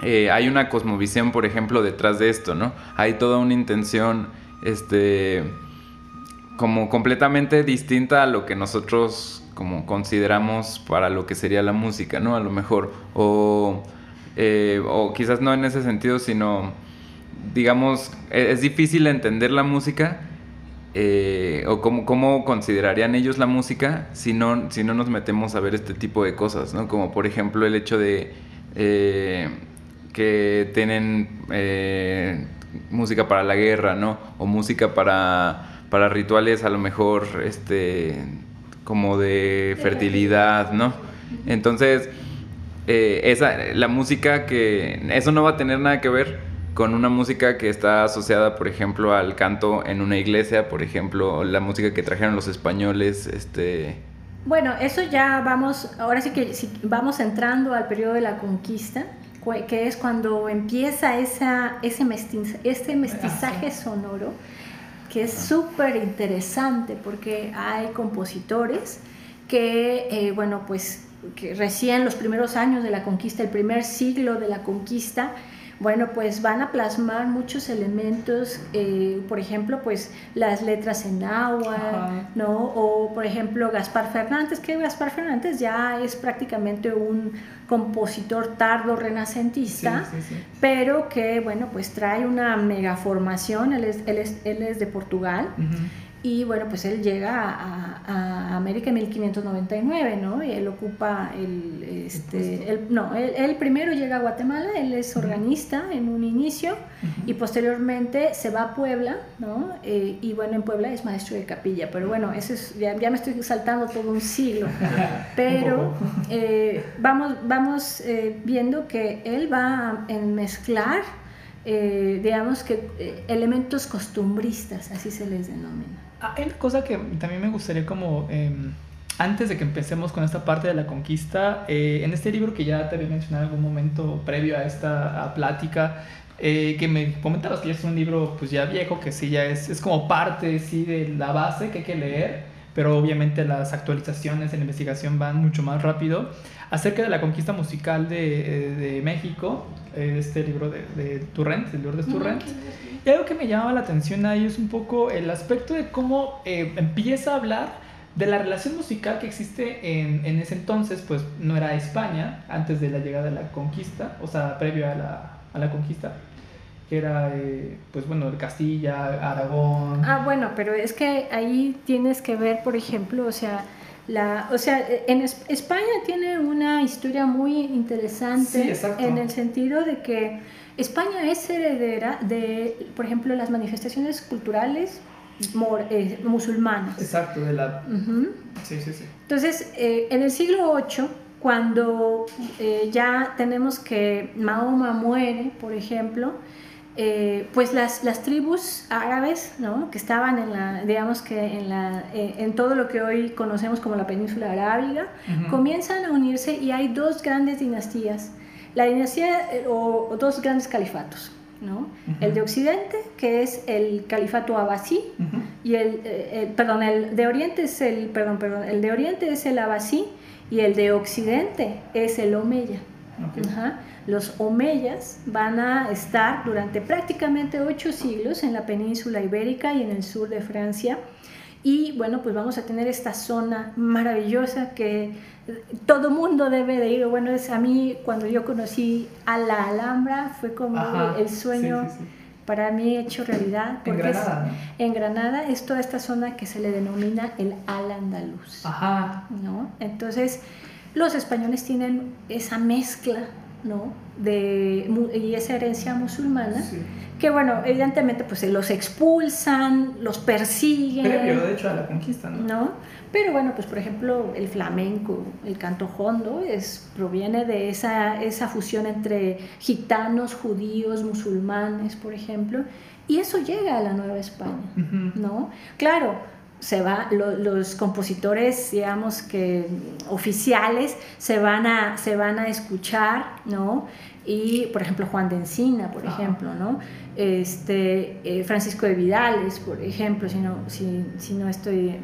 eh, hay una cosmovisión, por ejemplo, detrás de esto, ¿no? Hay toda una intención, este, como completamente distinta a lo que nosotros como consideramos para lo que sería la música, ¿no? A lo mejor. O, eh, o quizás no en ese sentido, sino, digamos, e- es difícil entender la música. Eh, o cómo, cómo considerarían ellos la música si no, si no nos metemos a ver este tipo de cosas, ¿no? Como por ejemplo el hecho de eh, que tienen eh, música para la guerra, ¿no? O música para, para rituales a lo mejor, este, como de fertilidad, ¿no? Entonces, esa, la música que, eso no va a tener nada que ver con una música que está asociada, por ejemplo, al canto en una iglesia, por ejemplo, la música que trajeron los españoles, este... Bueno, eso ya vamos, ahora sí que vamos entrando al periodo de la conquista, que es cuando empieza esa, ese, mestiz- este mestizaje sonoro, que es súper interesante porque hay compositores que, eh, bueno, pues que recién los primeros años de la conquista, el primer siglo de la conquista, bueno, pues van a plasmar muchos elementos, eh, por ejemplo, pues las letras en agua, Ajá. ¿no? O, por ejemplo, Gaspar Fernández, que Gaspar Fernández ya es prácticamente un compositor tardo renacentista, Sí, sí, sí. pero que, bueno, pues trae una mega formación, él es, él es, él es de Portugal. Y bueno, pues él llega a, a América en 1599, ¿no? Y él ocupa el, este, el- no, él, él primero llega a Guatemala, él es organista en un inicio y posteriormente se va a Puebla, ¿no? Eh, y bueno, en Puebla es maestro de capilla, pero bueno, eso es, ya, ya me estoy saltando todo un siglo, pero eh, vamos, vamos eh, viendo que él va a mezclar, eh, digamos que eh, elementos costumbristas, así se les denomina. Hay una cosa que también me gustaría como, eh, antes de que empecemos con esta parte de la conquista, eh, en este libro que ya te había mencionado en algún momento previo a esta plática, eh, que me comentabas que ya es un libro pues ya viejo, que sí ya es, es como parte sí de la base que hay que leer, pero obviamente las actualizaciones en investigación van mucho más rápido, acerca de la conquista musical de, eh, de México, este libro de, de Turrent, de Lourdes Turrent. Y algo que me llamaba la atención ahí es un poco el aspecto de cómo eh, empieza a hablar de la relación musical que existe en, en, ese entonces, pues no era España, antes de la llegada de la conquista, o sea, previo a la, a la conquista, que era, eh, pues bueno, Castilla, Aragón. Ah, bueno, pero es que ahí tienes que ver, por ejemplo, o sea, la, o sea, en España tiene una historia muy interesante en el sentido de que España es heredera de, por ejemplo, las manifestaciones culturales eh, musulmanas. Exacto, de la... Sí, sí, sí. Entonces, eh, en el siglo VIII, cuando eh, ya tenemos que Mahoma muere, por ejemplo, pues las, las, tribus árabes, ¿no? que estaban en la, digamos que en, la, en todo lo que hoy conocemos como la península arábiga, comienzan a unirse y hay dos grandes dinastías. La dinastía o dos grandes califatos. El de Occidente, que es el califato abasí, y el, eh, perdón, el de Oriente es el, perdón, perdón, el de Oriente es el abasí y el de Occidente es el omeya. Los omeyas van a estar durante prácticamente ocho siglos en la península ibérica y en el sur de Francia. Y bueno, pues vamos a tener esta zona maravillosa que todo mundo debe de ir. Bueno, es a mí cuando yo conocí a la Alhambra fue como el sueño para mí hecho realidad. Porque en Granada. Es, en Granada es toda esta zona que se le denomina el Al Andaluz. Ajá. ¿no? Entonces, los españoles tienen esa mezcla ¿no? de, y esa herencia musulmana. Que bueno, evidentemente pues los expulsan, los persiguen. Pero de hecho a la conquista, ¿no? ¿no? Pero bueno, pues por ejemplo el flamenco, el canto hondo, es, proviene de esa, esa fusión entre gitanos, judíos, musulmanes, por ejemplo, y eso llega a la Nueva España, ¿no? Claro, se va, los compositores, digamos que oficiales, se van a, se van a escuchar, ¿no? Y, por ejemplo, Juan de Encina, por ejemplo, ¿no? Este, eh, Francisco de Vidales, por ejemplo, si no, si, si no estoy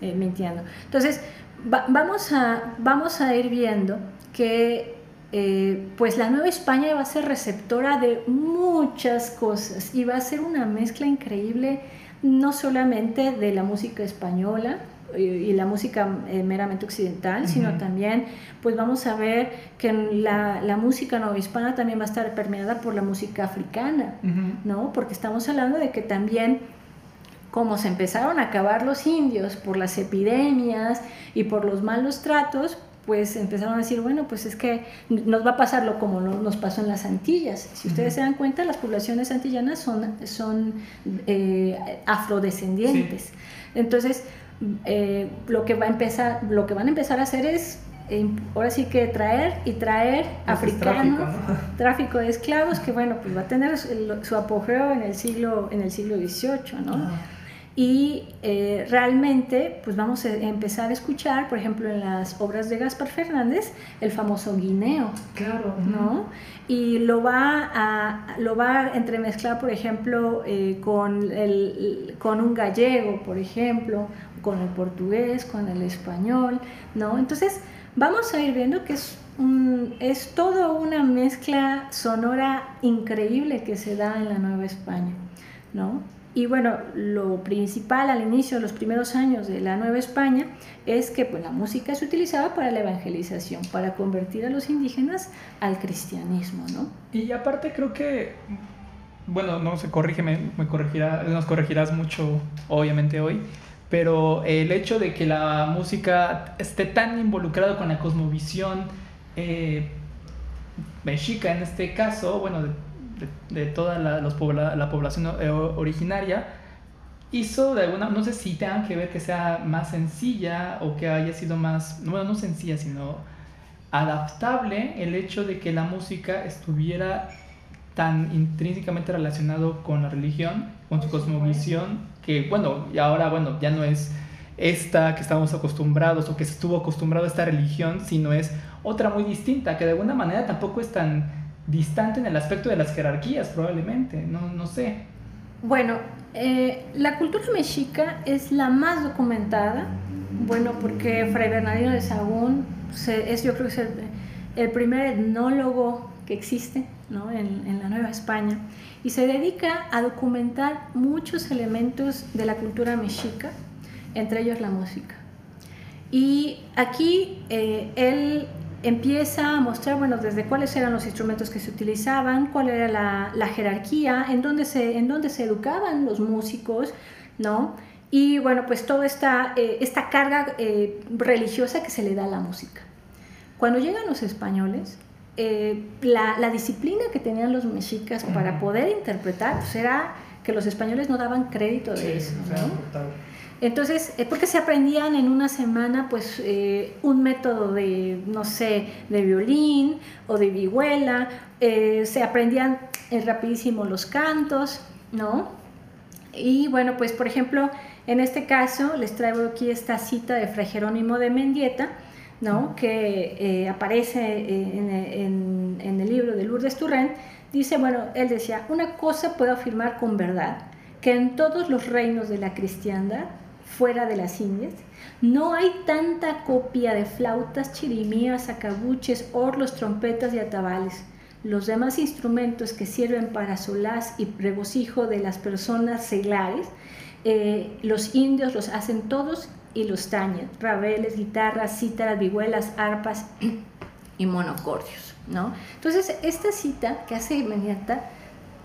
eh, mintiendo. Entonces, vamos, a, vamos a ir viendo que eh, pues la Nueva España va a ser receptora de muchas cosas y va a ser una mezcla increíble no solamente de la música española eh, y la música meramente occidental, sino también pues vamos a ver que la, la música hispana también va a estar permeada por la música africana, ¿no? Porque estamos hablando de que también como se empezaron a acabar los indios por las epidemias y por los malos tratos, pues empezaron a decir, bueno, pues es que nos va a pasar lo como nos pasó en las Antillas. Si ustedes se dan cuenta, las poblaciones antillanas son, son eh, afrodescendientes. Entonces, eh, lo, que va a empezar, lo que van a empezar a hacer es eh, ahora sí que traer y traer africanos, tráfico, de esclavos, que bueno, pues va a tener su, apogeo en el siglo, en el siglo XVIII, ¿no? Y eh, realmente, pues vamos a empezar a escuchar, por ejemplo, en las obras de Gaspar Fernández, el famoso guineo. Claro. ¿no? Y lo va a, lo va a entremezclar, por ejemplo, eh, con, el, con un gallego, por ejemplo, con el portugués, con el español, ¿no? Entonces, vamos a ir viendo que es, un, es toda una mezcla sonora increíble que se da en la Nueva España, ¿no? Y bueno, lo principal al inicio, de los primeros años de la Nueva España, es que pues, la música se utilizaba para la evangelización, para convertir a los indígenas al cristianismo, ¿no? Y aparte creo que, bueno, no sé, corrígeme, me corregirá, nos corregirás mucho, obviamente hoy, pero el hecho de que la música esté tan involucrada con la cosmovisión eh, mexica en este caso, bueno, de, toda la, los la población eh, originaria, hizo de alguna, no sé si tenga que ver que sea más sencilla o que haya sido más, bueno, no sencilla, sino adaptable el hecho de que la música estuviera tan intrínsecamente relacionado con la religión, con su cosmovisión, que bueno, y ahora bueno, ya no es esta que estamos acostumbrados o que se estuvo acostumbrado a esta religión, sino es otra muy distinta, que de alguna manera tampoco es tan distante en el aspecto de las jerarquías, probablemente, no, no sé. Bueno, eh, la cultura mexica es la más documentada, bueno, porque Fray Bernardino de Sagún es, yo creo que es el, primer etnólogo que existe ¿no? en, en, la Nueva España y se dedica a documentar muchos elementos de la cultura mexica, entre ellos la música. Y aquí eh, él empieza a mostrar, bueno, desde cuáles eran los instrumentos que se utilizaban, cuál era la, jerarquía, en dónde, se, en dónde se educaban los músicos, ¿no? Y bueno, pues toda esta, eh, esta carga eh, religiosa que se le da a la música. Cuando llegan los españoles, eh, la, la, disciplina que tenían los mexicas para poder interpretar pues era que los españoles no daban crédito de eso. ¿no? Entonces, porque se aprendían en una semana pues un método de, no sé, de violín o de vihuela, se aprendían rapidísimo los cantos, ¿no? Y bueno, pues por ejemplo, en este caso les traigo aquí esta cita de Fray Jerónimo de Mendieta, ¿no? que eh, aparece eh, en, en, el libro de Lourdes Turrent. Dice, bueno, él decía, una cosa puedo afirmar con verdad, que en todos los reinos de la cristiandad, fuera de las Indias, no hay tanta copia de flautas, chirimías, acabuches, orlos, trompetas y atabales. Los demás instrumentos que sirven para solaz y regocijo de las personas seglares eh, los indios los hacen todos y los tañen, rabeles, guitarras, cítaras, vihuelas, arpas y monocordios. ¿no? Entonces, esta cita que hace inmediata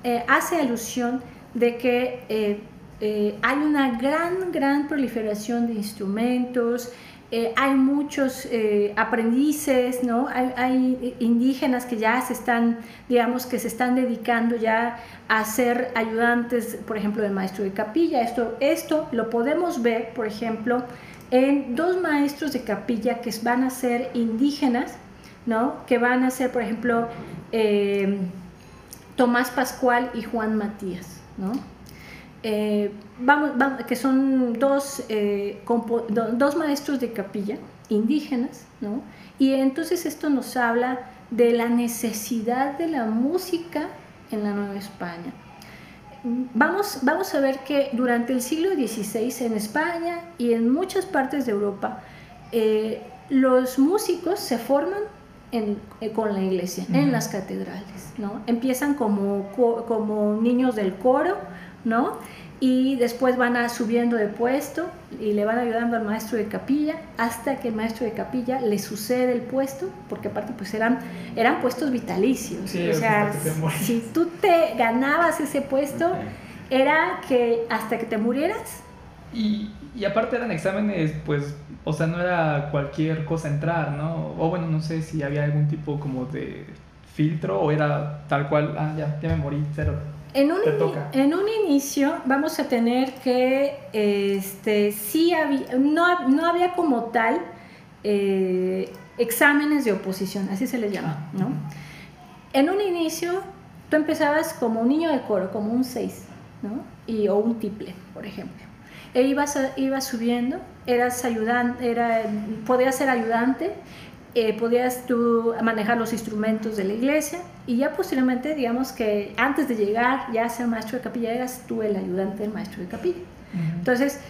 eh, hace alusión de que eh, hay una gran, gran proliferación de instrumentos, eh, hay muchos eh, aprendices, ¿no? Hay, indígenas que ya se están, digamos, que se están dedicando ya a ser ayudantes, por ejemplo, del maestro de capilla. Esto, esto lo podemos ver, por ejemplo, en dos maestros de capilla que van a ser indígenas, ¿no? Que van a ser, por ejemplo, eh, Tomás Pascual y Juan Matías, ¿no? Eh, vamos, que son dos, eh, dos maestros de capilla indígenas, ¿no? Y entonces esto nos habla de la necesidad de la música en la Nueva España. Vamos, vamos a ver que durante el siglo XVI en España y en muchas partes de Europa, eh, los músicos se forman con la iglesia, en las catedrales, ¿no? Empiezan como, como niños del coro, ¿no? Y después van a subiendo de puesto y le van ayudando al maestro de capilla hasta que el maestro de capilla le sucede el puesto, porque aparte pues eran, eran puestos vitalicios. o sea, si tú te ganabas ese puesto, era que hasta que te murieras. Y, y aparte eran exámenes, pues, o sea, no era cualquier cosa entrar, ¿no? O bueno, no sé si había algún tipo como de filtro o era tal cual, ah, ya, ya me morí, cero en un, en un inicio vamos a tener que, este, sí había, no, no había como tal eh, exámenes de oposición, así se les llama, ¿no? En un inicio tú empezabas como un niño de coro, como un 6, ¿no? Y, o un tiple, por ejemplo. E ibas, ibas subiendo, eras ayudante, era, podías ser ayudante, eh, podías tú manejar los instrumentos de la iglesia y ya posteriormente, digamos que antes de llegar ya a ser maestro de capilla, eras tú el ayudante del maestro de capilla. Entonces,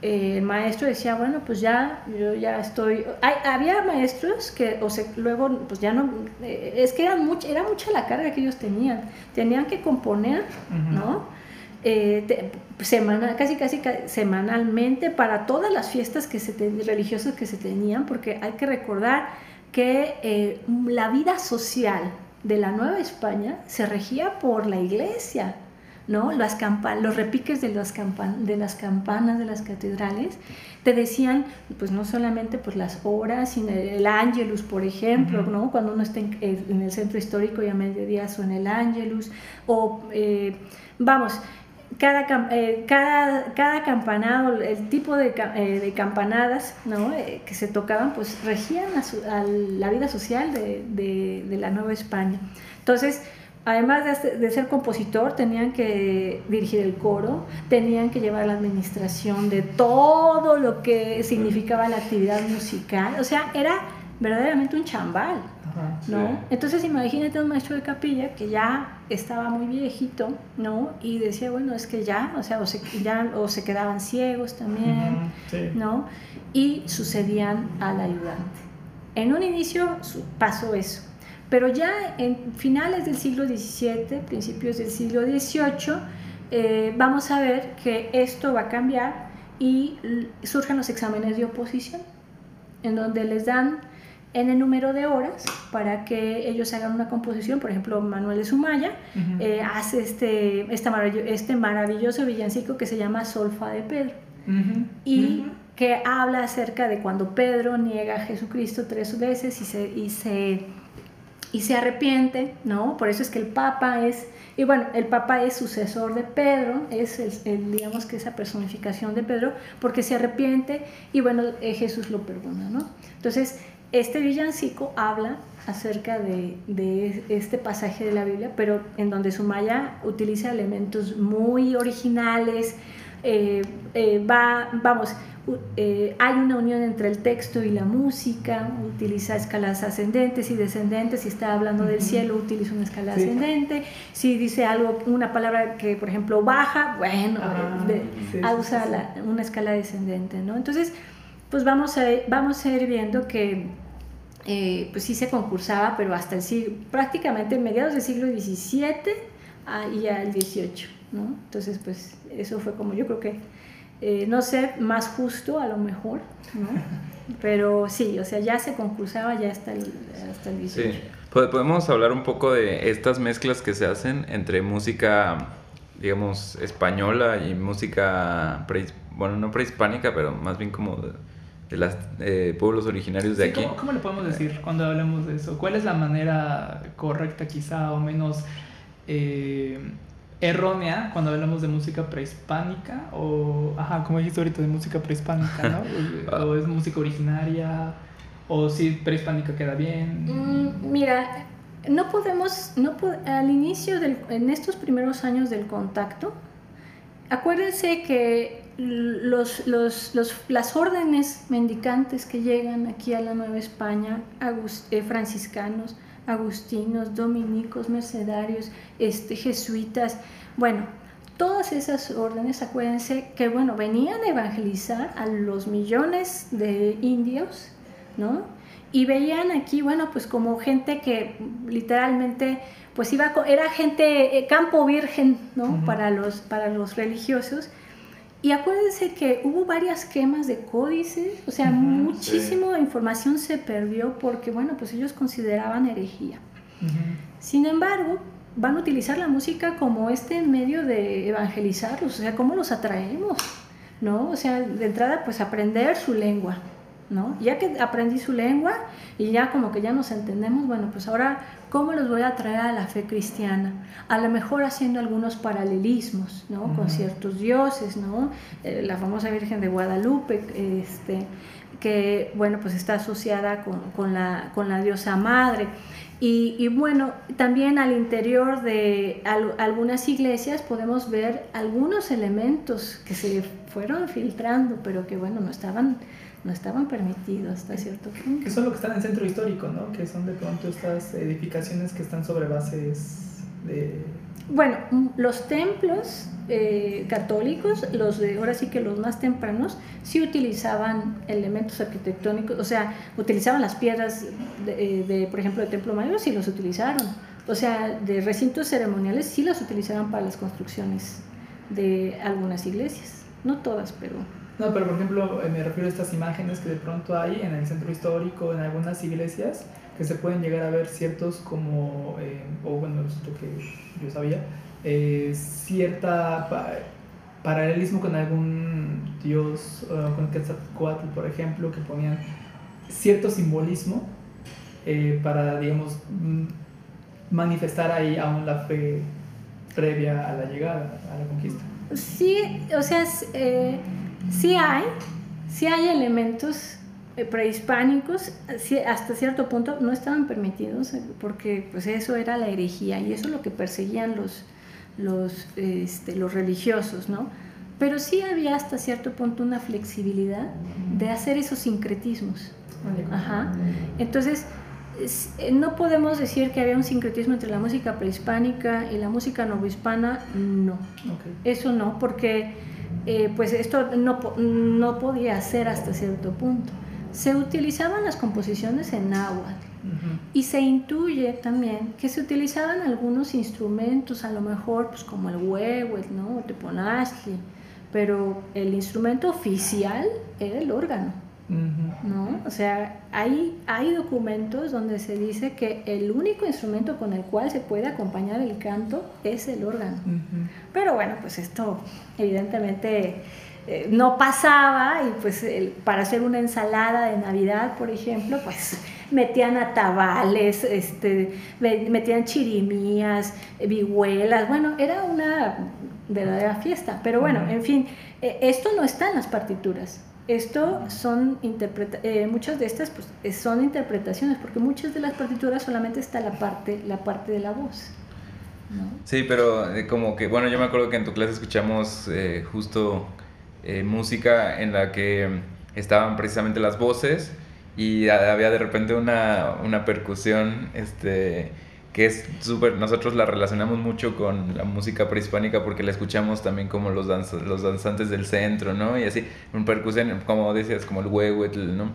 eh, el maestro decía, bueno, pues ya, yo ya estoy... Hay, había maestros que, o sea, luego, pues ya no... Eh, es que era, mucha era mucha la carga que ellos tenían. Tenían que componer, ¿no? semana, casi casi semanalmente para todas las fiestas que se religiosas que se tenían, porque hay que recordar que eh, la vida social de la Nueva España se regía por la iglesia, ¿no? Las los repiques de las, de las campanas de las catedrales te decían, pues no solamente pues, las horas, sino el ángelus, por ejemplo, ¿no? Cuando uno está en, el centro histórico y a mediodía suena el ángelus, o, eh, vamos, cada, eh, cada, cada campanado, el tipo de, eh, de campanadas ¿no? Eh, que se tocaban, pues regían a, la vida social de, de, de, la Nueva España. Entonces, además de, de, ser compositor, tenían que dirigir el coro, tenían que llevar la administración de todo lo que significaba la actividad musical. O sea, era verdaderamente un chambal. ¿No? Entonces imagínate un maestro de capilla que ya estaba muy viejito, ¿no? Y decía, bueno, es que ya, o sea, o se, ya, o se quedaban ciegos también, ¿no? Y sucedían al ayudante. En un inicio pasó eso, pero ya en finales del siglo XVII, principios del siglo XVIII, eh, vamos a ver que esto va a cambiar y surgen los exámenes de oposición. en donde les dan en el número de horas para que ellos hagan una composición. Por ejemplo, Manuel de Sumaya eh, hace este, este maravilloso villancico que se llama Solfa de Pedro. Y que habla acerca de cuando Pedro niega a Jesucristo tres veces y se, y se, y se arrepiente, ¿no? Por eso es que el Papa es, y bueno, el Papa es sucesor de Pedro, es el, digamos que esa personificación de Pedro, porque se arrepiente y bueno, eh, Jesús lo perdona, ¿no? Entonces, este villancico habla acerca de, de, este pasaje de la Biblia, pero en donde Sumaya utiliza elementos muy originales, eh, eh, va, vamos, eh, hay una unión entre el texto y la música, utiliza escalas ascendentes y descendentes, si está hablando del cielo utiliza una escala ascendente, si dice algo, una palabra que por ejemplo baja, bueno, ah, usa una escala descendente, ¿no? Entonces, pues vamos a, vamos a ir viendo que eh, pues sí se concursaba, pero hasta el siglo, prácticamente mediados del siglo XVII y al XVIII, ¿no? Entonces, pues eso fue como yo creo que eh, no sé, más justo a lo mejor, ¿no? Pero sí, o sea, ya se concursaba ya hasta el, hasta el Sí. Podemos hablar un poco de estas mezclas que se hacen entre música, digamos, española y música, bueno, no prehispánica, pero más bien como de, los eh, pueblos originarios de aquí. ¿cómo, ¿cómo, le podemos decir cuando hablamos de eso? ¿Cuál es la manera correcta quizá o menos... Eh, errónea cuando hablamos de música prehispánica o, ajá, como dijiste ahorita, de música prehispánica, ¿no? O es música originaria o si prehispánica queda bien. Mm, mira, no podemos, no al inicio, del, en estos primeros años del contacto, acuérdense que los, los, los, las órdenes mendicantes que llegan aquí a la Nueva España, eh, franciscanos, agustinos, dominicos, mercedarios, este, jesuitas, bueno, todas esas órdenes, acuérdense que, bueno, venían a evangelizar a los millones de indios, ¿no? Y veían aquí, bueno, pues como gente que literalmente, pues iba, era gente, eh, campo virgen, ¿no? para, los, para los religiosos. Y acuérdense que hubo varias quemas de códices, o sea, muchísima información se perdió porque, bueno, pues ellos consideraban herejía. Sin embargo, van a utilizar la música como este medio de evangelizarlos, o sea, cómo los atraemos, ¿no? O sea, de entrada, pues aprender su lengua, ¿no? Ya que aprendí su lengua y ya como que ya nos entendemos, bueno, pues ahora, ¿cómo los voy a traer a la fe cristiana? A lo mejor haciendo algunos paralelismos, ¿no? Con ciertos dioses, ¿no? Eh, la famosa Virgen de Guadalupe, este, que, bueno, pues está asociada con, la, con la diosa madre. Y, bueno, también al interior de algunas iglesias podemos ver algunos elementos que se fueron filtrando, pero que bueno, no estaban no estaban permitidos hasta cierto punto. Que son lo que están en el centro histórico, ¿no? Que son de pronto estas edificaciones que están sobre bases de... Bueno, los templos eh, católicos, los de ahora sí que los más tempranos, sí utilizaban elementos arquitectónicos, o sea, utilizaban las piedras de, de por ejemplo, de Templo Mayor, sí los utilizaron. O sea, de recintos ceremoniales sí los utilizaban para las construcciones de algunas iglesias. No todas, pero no, pero por ejemplo, eh, me refiero a estas imágenes que de pronto hay en el centro histórico, en algunas iglesias, que se pueden llegar a ver ciertos como, eh, o bueno, esto que yo sabía, eh, cierta paralelismo con algún dios, con Quetzalcoatl, por ejemplo, que ponían cierto simbolismo para, digamos, manifestar ahí aún la fe previa a la llegada, a la conquista. Sí, o sea, sí hay, sí hay elementos eh, prehispánicos, hasta cierto punto no estaban permitidos eh, porque pues eso era la herejía y eso es lo que perseguían los, los, este, los religiosos, ¿no? Pero sí había hasta cierto punto una flexibilidad de hacer esos sincretismos. Ajá. Entonces, eh, no podemos decir que había un sincretismo entre la música prehispánica y la música novohispana, no. Eso no, porque eh, pues esto no, no, podía ser hasta cierto punto. Se utilizaban las composiciones en náhuatl y se intuye también que se utilizaban algunos instrumentos, a lo mejor pues como el huehuet, ¿no? O teponazli, pero el instrumento oficial era el órgano. ¿No? O sea, hay, hay documentos donde se dice que el único instrumento con el cual se puede acompañar el canto es el órgano. Pero bueno, pues esto evidentemente eh, no pasaba y pues para hacer una ensalada de Navidad, por ejemplo, pues metían atabales, este, metían chirimías, vihuelas, bueno, era una verdadera fiesta. Pero bueno, en fin, eh, esto no está en las partituras. Esto son eh, muchas de estas pues, son interpretaciones, porque muchas de las partituras solamente está la parte, la parte de la voz. Sí, pero eh, como que, bueno, yo me acuerdo que en tu clase escuchamos justo música en la que estaban precisamente las voces y había de repente una, una percusión, este que es súper, nosotros la relacionamos mucho con la música prehispánica porque la escuchamos también como los, los danzantes del centro, ¿no? Y así, un percusión, como decías, como el huehuetl, ¿no?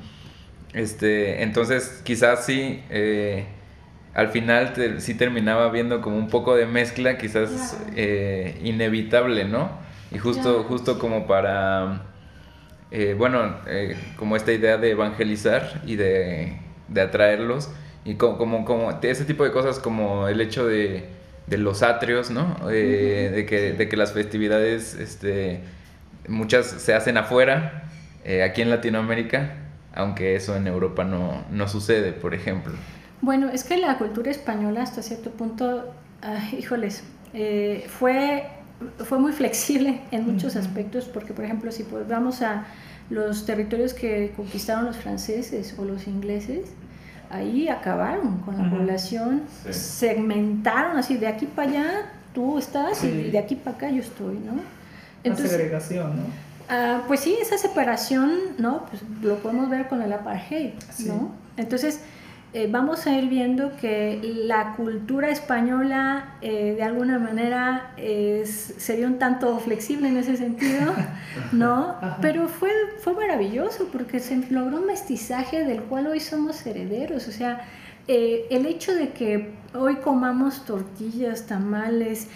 Este, entonces, quizás sí, eh, al final sí terminaba viendo como un poco de mezcla, quizás eh, inevitable, ¿no? Y justo, justo como para, eh, bueno, como esta idea de evangelizar y de, de atraerlos y como, como, como ese tipo de cosas como el hecho de, de los atrios, ¿no? Eh, de, que, de que las festividades, este, muchas se hacen afuera, eh, aquí en Latinoamérica, aunque eso en Europa no, no, sucede, por ejemplo. Bueno, es que la cultura española hasta cierto punto, híjoles, eh, fue, fue muy flexible en muchos aspectos, porque por ejemplo, si pues vamos a los territorios que conquistaron los franceses o los ingleses, ahí acabaron con la población, segmentaron así, de aquí para allá tú estás y de aquí para acá yo estoy, ¿no? Entonces, segregación, ¿no? Ah, pues sí, esa separación, ¿no? Pues lo podemos ver con el apartheid, ¿no? Entonces, eh, vamos a ir viendo que la cultura española eh, de alguna manera es, sería un tanto flexible en ese sentido, ¿no? Pero fue, fue maravilloso porque se logró un mestizaje del cual hoy somos herederos, o sea, eh, el hecho de que hoy comamos tortillas, tamales,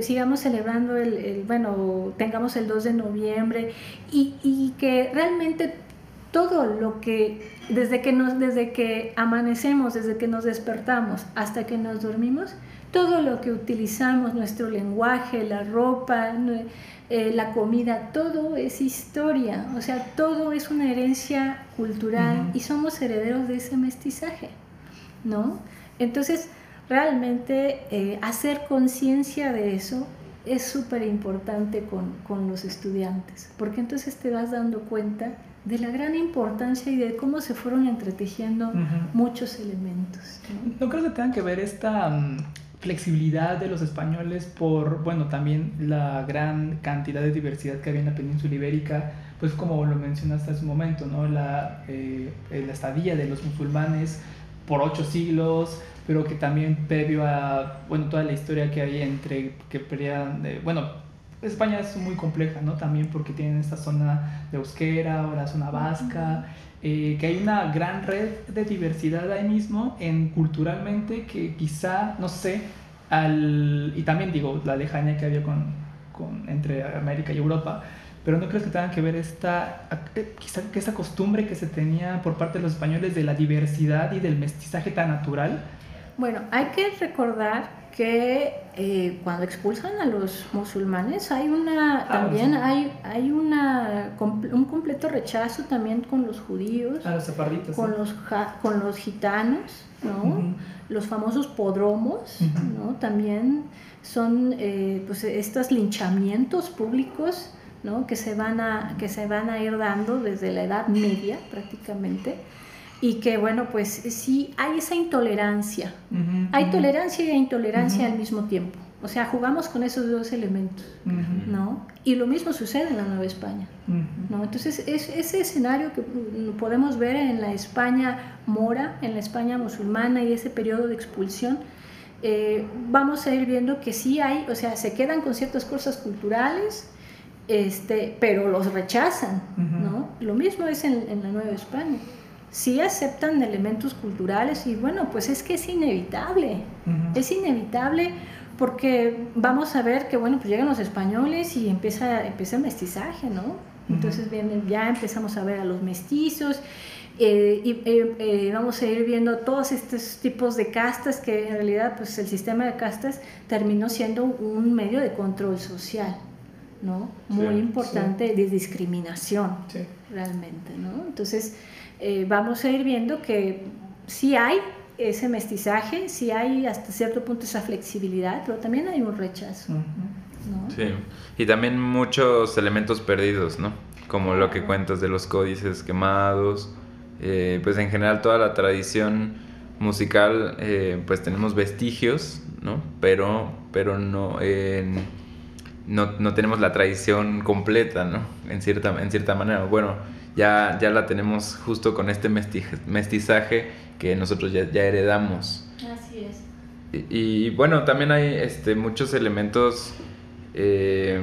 sigamos celebrando el, bueno, tengamos el 2 de noviembre y, y que realmente todo lo que desde que nos desde que amanecemos, desde que nos despertamos hasta que nos dormimos, todo lo que utilizamos, nuestro lenguaje, la ropa, eh, la comida, todo es historia, o sea, todo es una herencia cultural y somos herederos de ese mestizaje, ¿no? Entonces, realmente eh, hacer conciencia de eso es súper importante con, con los estudiantes, porque entonces te vas dando cuenta de la gran importancia y de cómo se fueron entretejiendo muchos elementos. ¿no? creo que tenga que ver esta mm, flexibilidad de los españoles por, bueno, también la gran cantidad de diversidad que había en la península ibérica? Pues como lo mencionaste hace un momento, ¿no? La, eh, la estadía de los musulmanes por ocho siglos, pero que también previo a, bueno, toda la historia que había entre, que de, bueno, España es muy compleja, ¿no? También porque tienen esta zona de euskera o la zona vasca, eh, que hay una gran red de diversidad ahí mismo en culturalmente que quizá, no sé, al, y también digo, la lejanía que había con, con, entre América y Europa, pero no creo que tenga que ver esta, eh, quizá que esa costumbre que se tenía por parte de los españoles de la diversidad y del mestizaje tan natural. Bueno, hay que recordar que eh, cuando expulsan a los musulmanes hay una ah, también hay hay una un completo rechazo también con los judíos los con los con los gitanos no los famosos podromos no también son eh, pues estos linchamientos públicos ¿no? que se van a que se van a ir dando desde la edad media prácticamente y que bueno, pues sí hay esa intolerancia. hay tolerancia y intolerancia al mismo tiempo. O sea, jugamos con esos dos elementos, ¿no? Y lo mismo sucede en la Nueva España, ¿no? Entonces, es, ese escenario que podemos ver en la España mora, en la España musulmana y ese periodo de expulsión, eh, vamos a ir viendo que sí hay, o sea, se quedan con ciertas cosas culturales, este, pero los rechazan, ¿no? Lo mismo es en, en la Nueva España sí aceptan elementos culturales y bueno, pues es que es inevitable, es inevitable porque vamos a ver que bueno, pues llegan los españoles y empieza, empieza el mestizaje, ¿no? Entonces ya empezamos a ver a los mestizos eh, y eh, eh, vamos a ir viendo todos estos tipos de castas que en realidad pues el sistema de castas terminó siendo un medio de control social, ¿no? Muy importante de discriminación, realmente, ¿no? Entonces vamos a ir viendo que sí hay ese mestizaje, sí hay hasta cierto punto esa flexibilidad, pero también hay un rechazo. ¿no? Sí, y también muchos elementos perdidos, ¿no? Como lo que cuentas de los códices quemados, eh, pues en general toda la tradición musical, eh, pues tenemos vestigios, ¿no? Pero, pero no, no, no, tenemos la tradición completa, ¿no? En cierta, en cierta manera. Bueno, ya, ya la tenemos justo con este mestizaje que nosotros ya, ya heredamos. Así es. Y, bueno, también hay este, muchos elementos eh,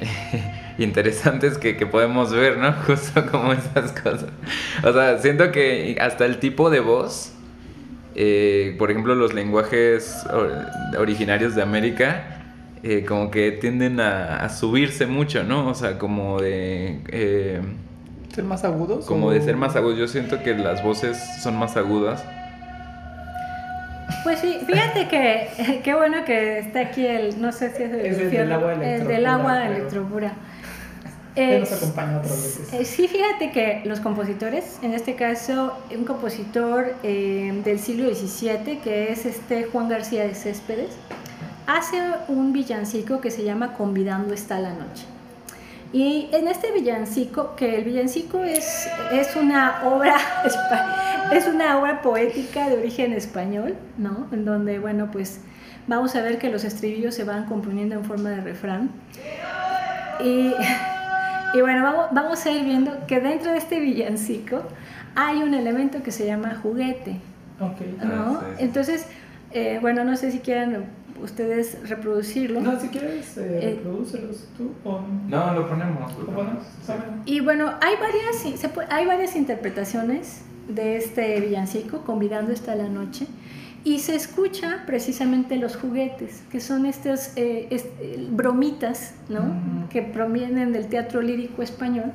interesantes que, que, podemos ver, ¿no? Justo como esas cosas. O sea, siento que hasta el tipo de voz, eh, por ejemplo, los lenguajes originarios de América, eh, como que tienden a, subirse mucho, ¿no? O sea, como de... Eh, ¿Ser más agudos? Como de ser más agudos. Yo siento que las voces son más agudas. Pues sí, fíjate que qué bueno que está aquí el, no sé si es el, del agua el del agua electropura. nos acompaña otras veces. Eh, sí, fíjate que los compositores, en este caso un compositor del siglo XVII, que es este Juan García de Céspedes, hace un villancico que se llama Convidando está la noche. Y en este villancico, que el villancico es, es, una obra, es una obra poética de origen español, ¿no? En donde, bueno, pues vamos a ver que los estribillos se van componiendo en forma de refrán. Y, y bueno, vamos, vamos a ir viendo que dentro de este villancico hay un elemento que se llama juguete. Okay. ¿no? Ah, Entonces, eh, bueno, no sé si quieren ustedes reproducirlo. No, si quieres, eh, eh tú. O... No, lo ponemos. Y bueno, hay varias, se hay varias interpretaciones de este villancico, Convidando esta la noche, y se escucha precisamente los juguetes, que son estas eh, eh, bromitas, ¿no? Que provienen del teatro lírico español,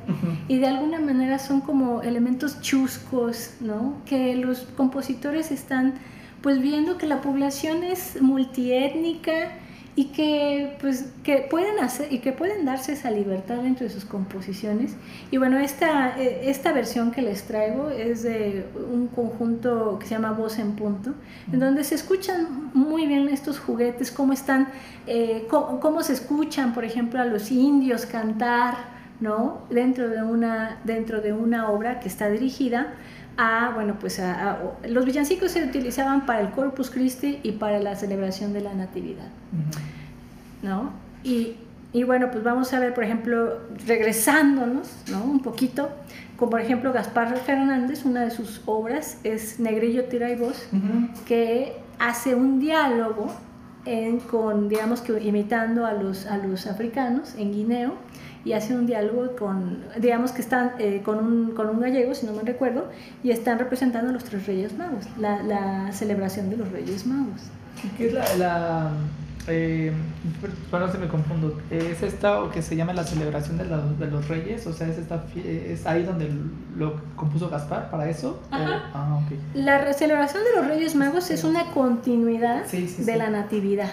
y de alguna manera son como elementos chuscos, ¿no? Que los compositores están pues viendo que la población es multiétnica y que pues que pueden hacer y que pueden darse esa libertad dentro de sus composiciones. Y bueno esta eh, esta versión que les traigo es de un conjunto que se llama voz en punto en donde se escuchan muy bien estos juguetes cómo están eh, cómo, se escuchan por ejemplo a los indios cantar no dentro de una dentro de una obra que está dirigida a, bueno, pues a, los villancicos se utilizaban para el Corpus Christi y para la celebración de la Natividad, ¿no? Y, y, bueno, pues vamos a ver, por ejemplo, regresándonos, ¿no? Un poquito, como por ejemplo Gaspar Fernández, una de sus obras es Negrillo Tira y Voz, que hace un diálogo en, con, digamos que imitando a los, a los africanos en Guineo, y hace un diálogo con, digamos que están eh, con, un, con un gallego, si no me recuerdo, y están representando a los tres Reyes Magos, la, la celebración de los Reyes Magos. ¿Qué es la, la eh, bueno, se me confundo, ¿es esta o que se llama la celebración de, de los Reyes? O sea, ¿es, esta, ¿es ahí donde lo compuso Gaspar para eso? Ah, okay. La celebración de los Reyes Magos es una continuidad de la Natividad.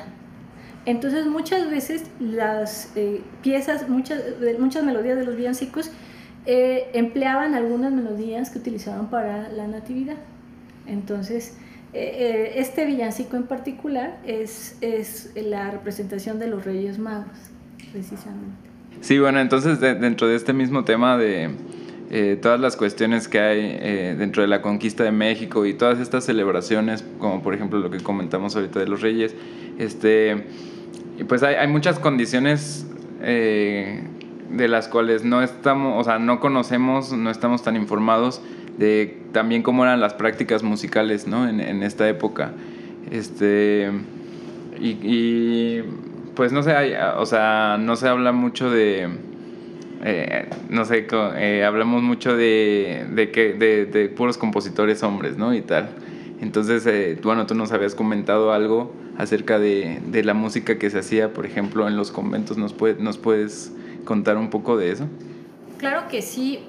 Entonces muchas veces las eh, piezas, muchas, muchas melodías de los villancicos eh, empleaban algunas melodías que utilizaban para la natividad. Entonces, eh, este villancico en particular es, es la representación de los Reyes Magos, precisamente. Sí, bueno, entonces dentro de este mismo tema de todas las cuestiones que hay dentro de la conquista de México y todas estas celebraciones, como por ejemplo lo que comentamos ahorita de los Reyes, este y pues hay, hay muchas condiciones eh, de las cuales no estamos, o sea, no conocemos, no estamos tan informados de también cómo eran las prácticas musicales, ¿no? En, en esta época. Este, y, pues no sé, o sea, no se habla mucho de, eh, no sé, eh, hablamos mucho de, de, que, de, de, puros compositores hombres, ¿no? Y tal. Entonces, eh, bueno, tú nos habías comentado algo acerca de, de, la música que se hacía, por ejemplo, en los conventos. ¿Nos, puede, nos puedes contar un poco de eso? Claro que sí.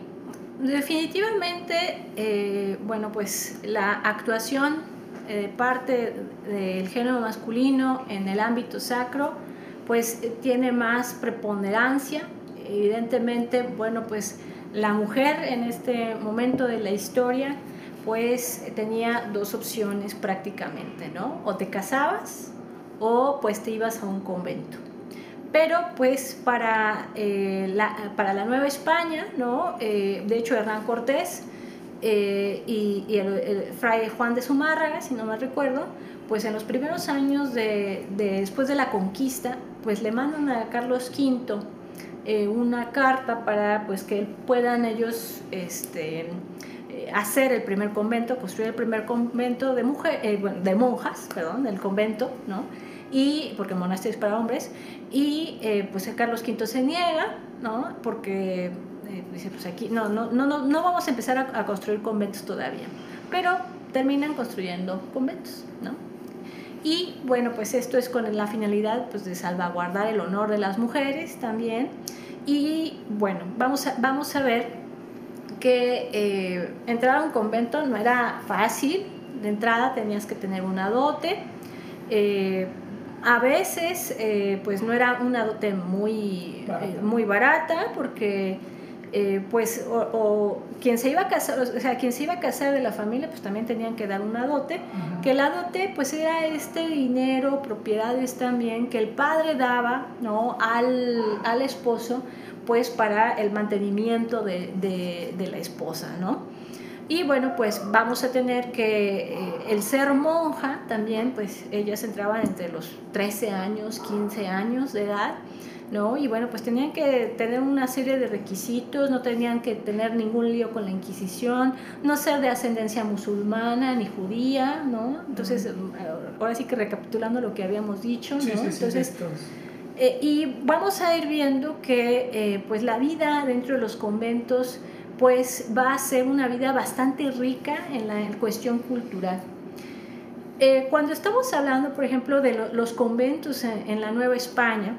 Definitivamente, eh, bueno, pues la actuación eh, parte del género masculino en el ámbito sacro, pues tiene más preponderancia. Evidentemente, bueno, pues la mujer en este momento de la historia, pues tenía dos opciones prácticamente, ¿no? O te casabas o pues te ibas a un convento. Pero pues para, eh, la, para la Nueva España, ¿no? Eh, de hecho Hernán Cortés eh, y, el, fray Juan de Zumárraga, si no me recuerdo, pues en los primeros años de, después de la conquista, pues le mandan a Carlos V una carta para pues que puedan ellos este, hacer el primer convento, construir el primer convento de, mujer, de monjas, perdón, el convento, ¿no? y porque el monasterio es para hombres, y eh, pues Carlos V se niega, ¿no? Porque eh, dice, pues aquí no, no, no, no, vamos a empezar a, construir conventos todavía, pero terminan construyendo conventos, ¿no? Y bueno, pues esto es con la finalidad pues, de salvaguardar el honor de las mujeres también. Y bueno, vamos a, vamos a ver que eh, entrar a un convento no era fácil. De entrada tenías que tener una dote. Eh, a veces, eh, pues no era una dote muy barata, muy barata porque, eh, pues, o, quien se iba a casar, o sea, quien se iba a casar de la familia, pues también tenían que dar una dote, que la dote, pues, era este dinero, propiedades también, que el padre daba, ¿no? Al, al esposo, pues, para el mantenimiento de, de, de la esposa, ¿no? Y bueno, pues vamos a tener que eh, el ser monja también, pues ellas entraban entre los 13 años, 15 años de edad, ¿no? Y bueno, pues tenían que tener una serie de requisitos, no tenían que tener ningún lío con la Inquisición, no ser de ascendencia musulmana ni judía, ¿no? Entonces, eh, ahora sí que recapitulando lo que habíamos dicho, ¿no? Entonces, eh, y vamos a ir viendo que pues la vida dentro de los conventos, pues va a ser una vida bastante rica en la cuestión cultural. Eh, cuando estamos hablando, por ejemplo, de los conventos en, la Nueva España,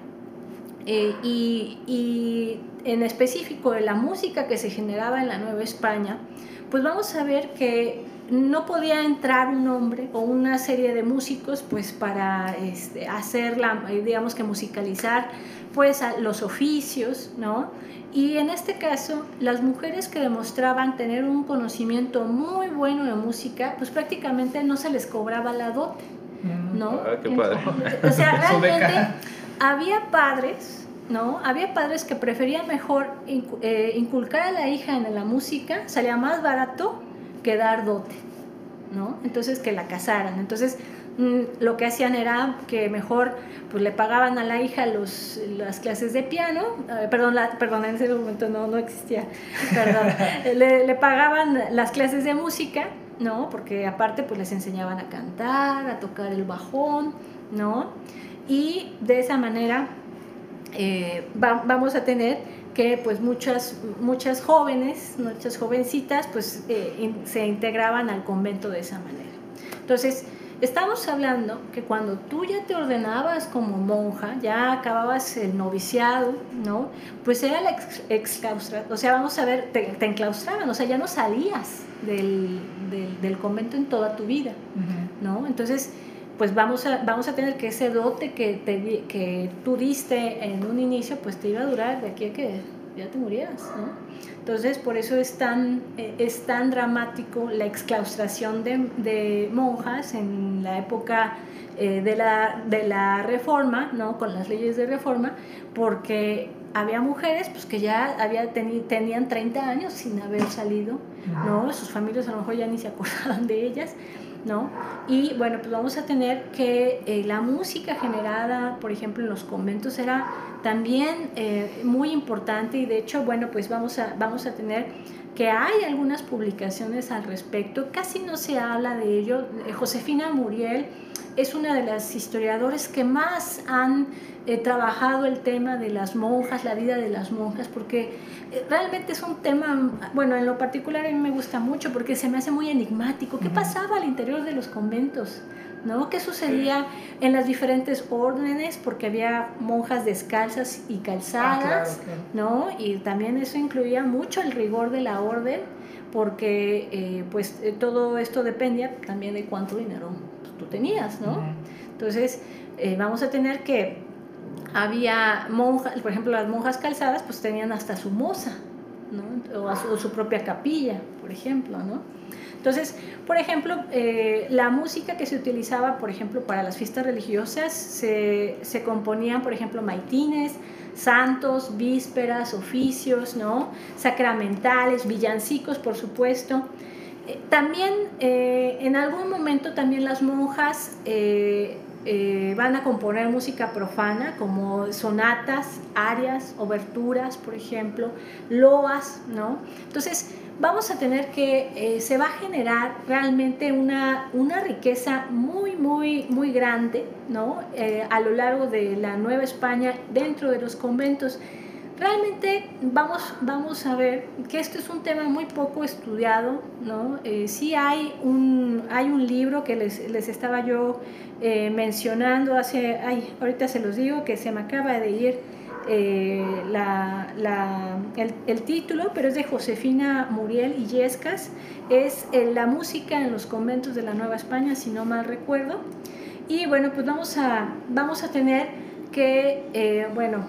eh, y, en específico de la música que se generaba en la Nueva España, pues vamos a ver que no podía entrar un hombre o una serie de músicos pues para este, hacer la, digamos que musicalizar pues los oficios, ¿no? Y en este caso, las mujeres que demostraban tener un conocimiento muy bueno de música, pues prácticamente no se les cobraba la dote, mm. ¿no? Ah, qué padre. O sea, realmente había padres, ¿no? Había padres que preferían mejor eh, inculcar a la hija en la música, salía más barato que dar dote, ¿no? Entonces, que la casaran. Entonces, mm, lo que hacían era que mejor pues le pagaban a la hija los, las clases de piano, eh, perdón, perdón, en ese momento no, no existía, perdón, le, le, pagaban las clases de música, ¿no? Porque aparte pues les enseñaban a cantar, a tocar el bajón, ¿no? Y de esa manera eh, vamos a tener que pues muchas, muchas jóvenes, muchas jovencitas pues eh, se integraban al convento de esa manera. Entonces, Estamos hablando que cuando tú ya te ordenabas como monja, ya acababas el noviciado, ¿no? Pues era la exclaustración, o sea, vamos a ver, te, enclaustraban, o sea, ya no salías del, del, convento en toda tu vida, ¿no? Entonces, pues vamos a, vamos a tener que ese dote que, te, que tú diste en un inicio, pues te iba a durar de aquí a que ya te murieras, ¿no? Entonces, por eso es tan, eh, es tan dramático la exclaustración de, de monjas en la época eh, de, la, de la reforma, ¿no? con las leyes de reforma, porque había mujeres pues, que ya había tenían 30 años sin haber salido, ¿no? sus familias a lo mejor ya ni se acordaban de ellas. ¿No? Y bueno, pues vamos a tener que eh, la música generada, por ejemplo, en los conventos era también eh, muy importante y de hecho, bueno, pues vamos a, vamos a tener que hay algunas publicaciones al respecto, casi no se habla de ello. Eh, Josefina Muriel es una de las historiadores que más han eh, trabajado el tema de las monjas, la vida de las monjas, porque realmente es un tema, bueno, en lo particular a mí me gusta mucho porque se me hace muy enigmático. ¿Qué pasaba al interior de los conventos? ¿No? ¿Qué sucedía en las diferentes órdenes? Porque había monjas descalzas y calzadas, Ah, ¿no? Y también eso incluía mucho el rigor de la orden, porque eh, pues eh, todo esto dependía también de cuánto dinero pues, tú tenías, ¿no? Entonces, eh, vamos a tener que había monjas, por ejemplo, las monjas calzadas, pues tenían hasta su moza, ¿no? O, su, o su propia capilla, por ejemplo, ¿no? Entonces, por ejemplo, eh, la música que se utilizaba, por ejemplo, para las fiestas religiosas, se, componían, por ejemplo, maitines, santos, vísperas, oficios, ¿no? Sacramentales, villancicos, por supuesto. Eh, También, eh, en algún momento, también las monjas eh, eh, van a componer música profana, como sonatas, arias, oberturas, por ejemplo, loas, ¿no? Entonces, vamos a tener que, eh, se va a generar realmente una, una riqueza muy, muy, muy grande, ¿no? Eh, a lo largo de la Nueva España, dentro de los conventos. Realmente vamos, vamos a ver que esto es un tema muy poco estudiado, ¿no? Eh, sí hay un, hay un libro que les, les estaba yo eh, mencionando hace, ay, ahorita se los digo, que se me acaba de ir eh, la, la- el, el título, pero es de Josefina Muriel Illescas, es eh, La música en los conventos de la Nueva España, si no mal recuerdo. Y bueno, pues vamos a, vamos a tener que, eh, bueno,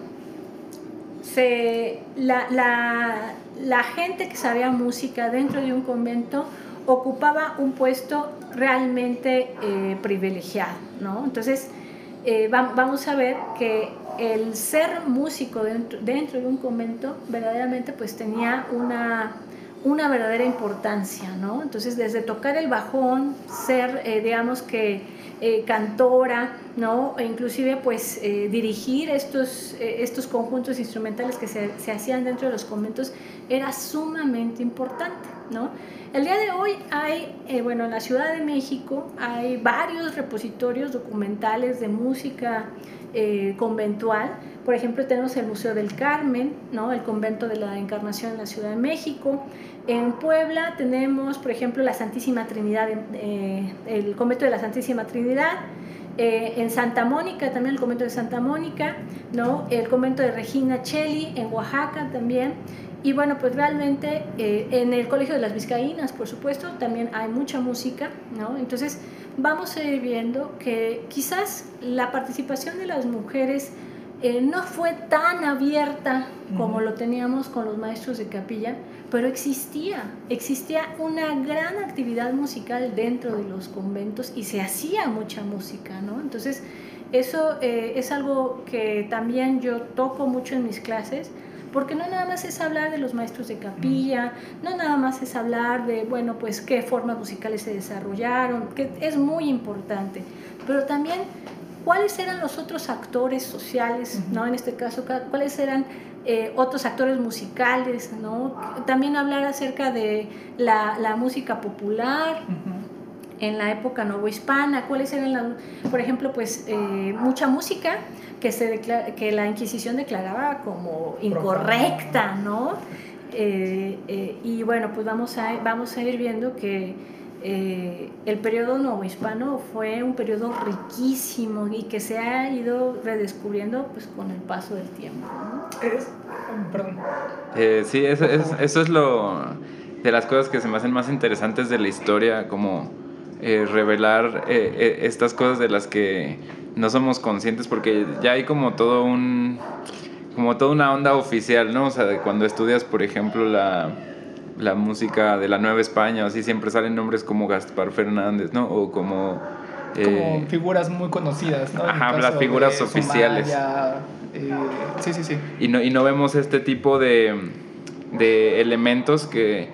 se, la, la- la gente que sabía música dentro de un convento ocupaba un puesto realmente eh, privilegiado, ¿no? Entonces, eh, va- vamos a ver que el ser músico dentro, de un convento verdaderamente pues tenía una, una verdadera importancia, ¿no? Entonces, desde tocar el bajón, ser, eh, digamos que eh, cantora, ¿no? E inclusive pues eh, dirigir estos, eh, estos conjuntos instrumentales que se, hacían dentro de los conventos era sumamente importante, ¿no? El día de hoy hay, eh, bueno, en la Ciudad de México hay varios repositorios documentales de música conventual. Por ejemplo, tenemos el Museo del Carmen, ¿no? el Convento de la Encarnación en la Ciudad de México. En Puebla tenemos, por ejemplo, la Santísima Trinidad, el Convento de la Santísima Trinidad. Eh, en Santa Mónica, también el convento de Santa Mónica, ¿no? el convento de Regina Cheli, en Oaxaca también. Y bueno, pues realmente eh, en el Colegio de las Vizcaínas, por supuesto, también hay mucha música, ¿no? Entonces vamos a ir viendo que quizás la participación de las mujeres eh, no fue tan abierta como lo teníamos con los maestros de capilla, pero existía, existía una gran actividad musical dentro de los conventos y se hacía mucha música, ¿no? Entonces, eso eh, es algo que también yo toco mucho en mis clases, porque no nada más es hablar de los maestros de capilla, no nada más es hablar de, bueno, pues qué formas musicales se desarrollaron, que es muy importante, pero también cuáles eran los otros actores sociales. ¿no? En este caso, ca- cuáles eran eh, otros actores musicales, ¿no? También hablar acerca de la, la música popular, en la época novohispana, cuáles eran las, por ejemplo, pues eh, mucha música que, se que la Inquisición declaraba como incorrecta, ¿no? Eh, y bueno, pues vamos a, vamos a ir viendo que eh, el periodo novohispano fue un periodo riquísimo y que se ha ido redescubriendo pues con el paso del tiempo. ¿no? Es- oh, perdón. Eh, sí, eso, es- eso es lo de las cosas que se me hacen más interesantes de la historia, como eh, revelar eh, estas cosas de las que no somos conscientes, porque ya hay como todo un como toda una onda oficial, ¿no? O sea, de cuando estudias, por ejemplo, la, la música de la Nueva España, así siempre salen nombres como Gaspar Fernández, ¿no? O como... eh, Como figuras muy conocidas, ¿no? Ajá, las figuras oficiales. Sumaya, eh, sí, sí, sí. y no, y no vemos este tipo de, de elementos que,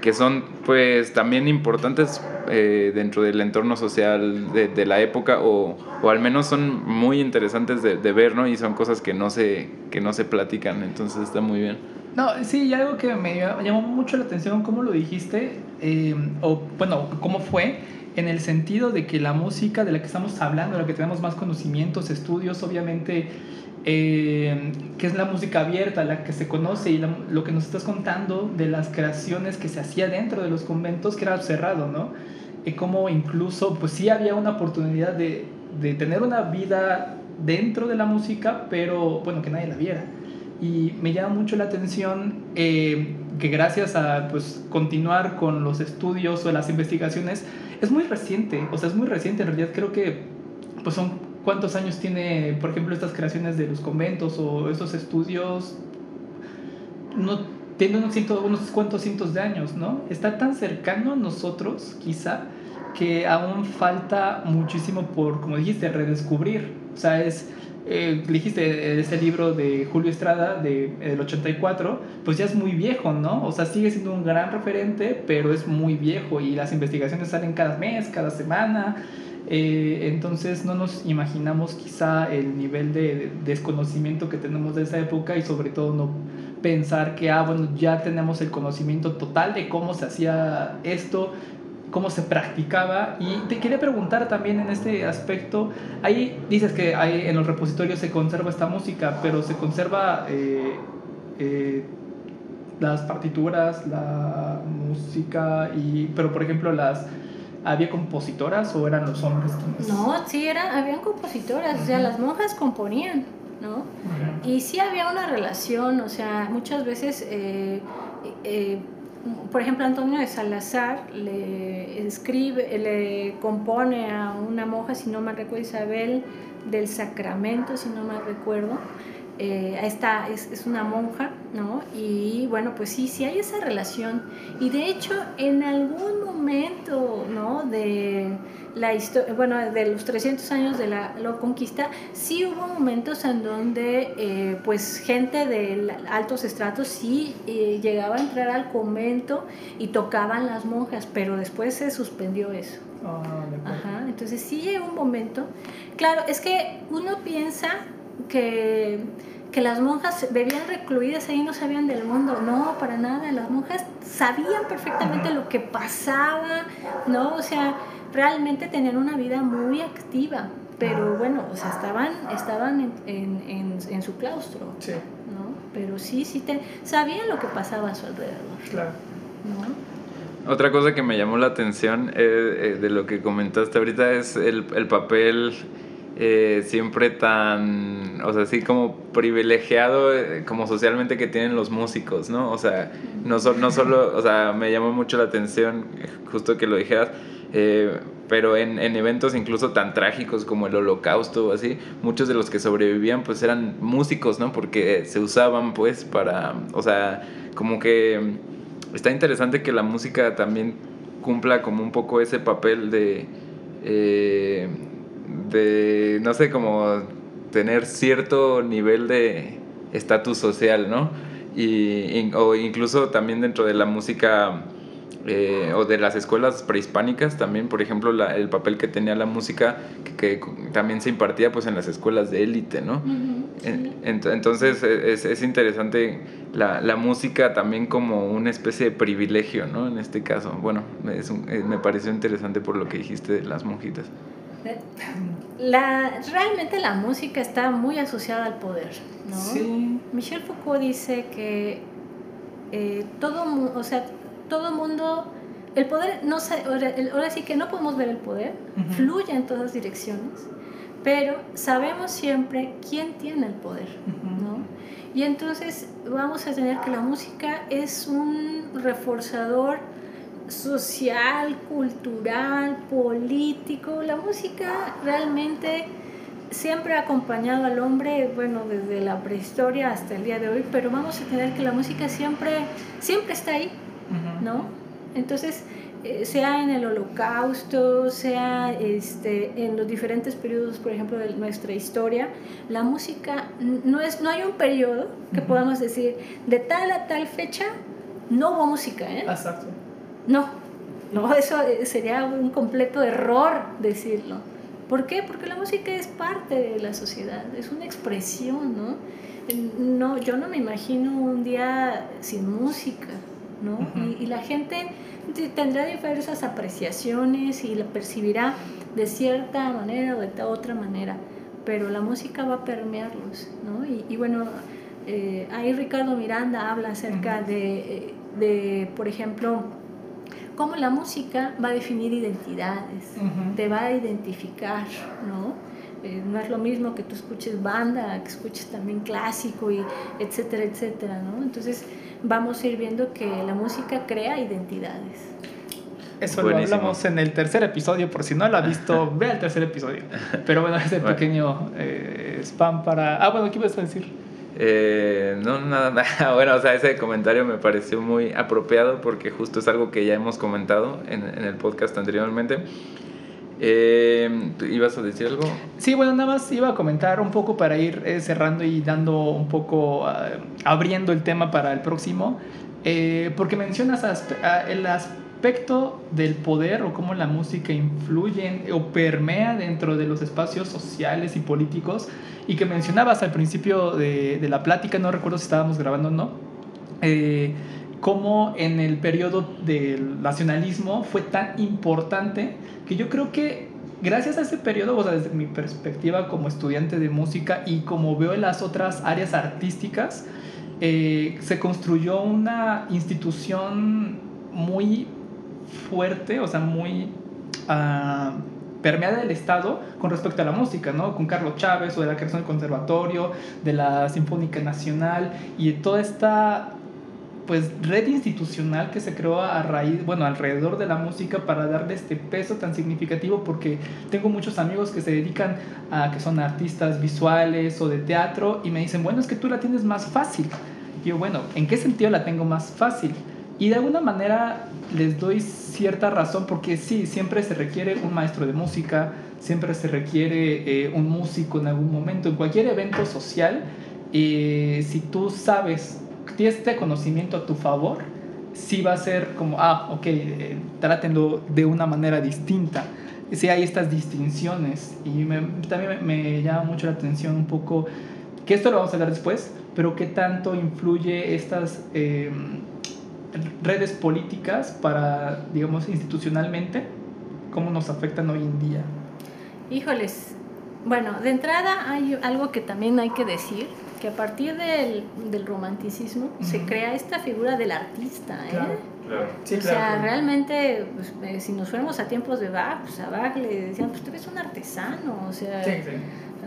que son pues también importantes eh, dentro del entorno social de, de la época o, o al menos son muy interesantes de, de ver, ¿no? Y son cosas que no se, que no se platican, entonces está muy bien. No, sí, algo que me llamó mucho la atención, cómo lo dijiste, eh, o bueno, cómo fue, en el sentido de que la música de la que estamos hablando, de la que tenemos más conocimientos, estudios, obviamente, eh, que es la música abierta, la que se conoce, y la- lo que nos estás contando de las creaciones que se hacía dentro de los conventos, que era cerrado, ¿no? y cómo incluso, pues sí había una oportunidad de, de tener una vida dentro de la música, pero bueno, que nadie la viera. Y me llama mucho la atención eh, que gracias a pues, continuar con los estudios o las investigaciones, es muy reciente, o sea, es muy reciente, en realidad creo que pues son cuántos años tiene, por ejemplo, estas creaciones de los conventos o estos estudios, no tiene unos, unos cuantos cientos de años, ¿no? Está tan cercano a nosotros, quizá, que aún falta muchísimo por, como dijiste, redescubrir. O sea, es, eh, dijiste, ese libro de Julio Estrada de, del 84, pues ya es muy viejo, ¿no? O sea, sigue siendo un gran referente, pero es muy viejo y las investigaciones salen cada mes, cada semana. Eh, entonces no nos imaginamos quizá el nivel de desconocimiento que tenemos de esa época y sobre todo no pensar que, ah, bueno, ya tenemos el conocimiento total de cómo se hacía esto, cómo se practicaba. Y te quería preguntar también en este aspecto, ahí dices que hay, en los repositorios se conserva esta música, pero se conserva eh, eh, las partituras, la música, y, pero por ejemplo las... ¿Había compositoras o eran los hombres quienes? No, sí, era, habían compositoras, o sea, las monjas componían, ¿no? Y sí había una relación, o sea, muchas veces eh, por ejemplo, Antonio de Salazar le escribe, le compone a una monja, si no me recuerdo, Isabel del Sacramento, si no me recuerdo. Eh, esta es, es, una monja, ¿no? Y bueno, pues sí, sí hay esa relación. Y de hecho, en algún momento, ¿no? De la historia, bueno, de los 300 años de la, conquista, sí hubo momentos en donde eh, pues gente de altos estratos sí eh, llegaba a entrar al convento y tocaban las monjas, pero después se suspendió eso. Ah, Ajá, entonces sí llegó un momento. Claro, es que uno piensa que que las monjas bebían recluidas ahí no sabían del mundo. No, para nada. Las monjas sabían perfectamente lo que pasaba, ¿no? O sea, realmente tenían una vida muy activa, pero bueno, o sea, estaban, estaban en, en, en, su claustro, sí. ¿no? Pero sí, sí, te, sabían lo que pasaba a su alrededor. Claro. ¿no? Otra cosa que me llamó la atención eh, eh, de lo que comentaste ahorita es el, el papel eh, siempre tan, o sea, así como privilegiado como socialmente que tienen los músicos, ¿no? O sea, no, no solo, o sea, me llamó mucho la atención, justo que lo dijeras, eh, pero en, en, eventos incluso tan trágicos como el holocausto o así, muchos de los que sobrevivían pues eran músicos, ¿no? Porque se usaban pues para, o sea, como que está interesante que la música también cumpla como un poco ese papel de, eh, de, no sé, como tener cierto nivel de estatus social, ¿no? Y, o incluso también dentro de la música eh, o de las escuelas prehispánicas también, por ejemplo, el papel que tenía la música que, también se impartía pues en las escuelas de élite, ¿no? entonces e, es, es interesante la, la, música también como una especie de privilegio, ¿no? En este caso, bueno, es eh, me pareció interesante por lo que dijiste de las monjitas. La, realmente la música está muy asociada al poder, ¿no? Sí. Michel Foucault dice que eh, todo, o sea, todo mundo, el poder, no ahora, sí que no podemos ver el poder, fluye en todas direcciones, pero sabemos siempre quién tiene el poder, ¿no? Y entonces vamos a tener que la música es un reforzador social, cultural, político. La música realmente siempre ha acompañado al hombre, bueno, desde la prehistoria hasta el día de hoy, pero vamos a tener que la música siempre, siempre está ahí, ¿no? Entonces, eh, sea en el holocausto, sea este, en los diferentes periodos, por ejemplo, de nuestra historia, la música no, es, no hay un periodo que podamos decir, de tal a tal fecha, no hubo música, ¿eh? Exacto. No, no, eso sería un completo error decirlo. ¿Por qué? Porque la música es parte de la sociedad, es una expresión, ¿no? no yo no me imagino un día sin música, ¿no? y, la gente tendrá diversas apreciaciones y la percibirá de cierta manera o de otra manera, pero la música va a permearlos, ¿no? Y, bueno, eh, ahí Ricardo Miranda habla acerca de, de, por ejemplo, cómo la música va a definir identidades, te va a identificar, ¿no? Eh, no es lo mismo que tú escuches banda, que escuches también clásico, y etcétera, etcétera, ¿no? Entonces vamos a ir viendo que la música crea identidades. Eso lo hablamos en el tercer episodio, por si no lo ha visto, ve al tercer episodio. Pero bueno, ese pequeño eh, spam para... Ah, bueno, ¿qué ibas a decir? Eh, no, nada, nada. Bueno, o sea, ese comentario me pareció muy apropiado porque justo es algo que ya hemos comentado en, en el podcast anteriormente. Eh, ¿Ibas a decir algo? Sí, bueno, nada más iba a comentar un poco para ir eh, cerrando y dando un poco, ah, abriendo el tema para el próximo, eh, porque mencionas el aspecto del poder o cómo la música influye o permea dentro de los espacios sociales y políticos, y que mencionabas al principio de, de la plática, no recuerdo si estábamos grabando o no, cómo en el periodo del nacionalismo fue tan importante que yo creo que gracias a ese periodo, o sea, desde mi perspectiva como estudiante de música y como veo en las otras áreas artísticas, eh, se construyó una institución muy fuerte, o sea, muy uh, permeada del Estado con respecto a la música, ¿no? Con Carlos Chávez o de la creación del conservatorio, de la Sinfónica Nacional y toda esta pues red institucional que se creó a raíz, bueno, alrededor de la música para darle este peso tan significativo porque tengo muchos amigos que se dedican a que son artistas visuales o de teatro y me dicen, bueno, es que tú la tienes más fácil. Yo, bueno, ¿en qué sentido la tengo más fácil? Y de alguna manera les doy cierta razón porque sí, siempre se requiere un maestro de música, siempre se requiere eh, un músico en algún momento, en cualquier evento social, eh, si tú sabes tienes este conocimiento a tu favor, sí va a ser como, ah, ok, eh, de una manera distinta. Sí hay estas distinciones y también me, llama mucho la atención un poco, que esto lo vamos a hablar después, pero qué tanto influye estas em, redes políticas para, digamos, institucionalmente, cómo nos afectan hoy en día. Híjoles, bueno, de entrada hay algo que también hay que decir, que a partir del, del romanticismo se crea esta figura del artista. ¿eh? Claro, o sea, realmente, pues, eh, si nos fuéramos a tiempos de Bach, pues a Bach le decían, pues tú eres un artesano, o sea,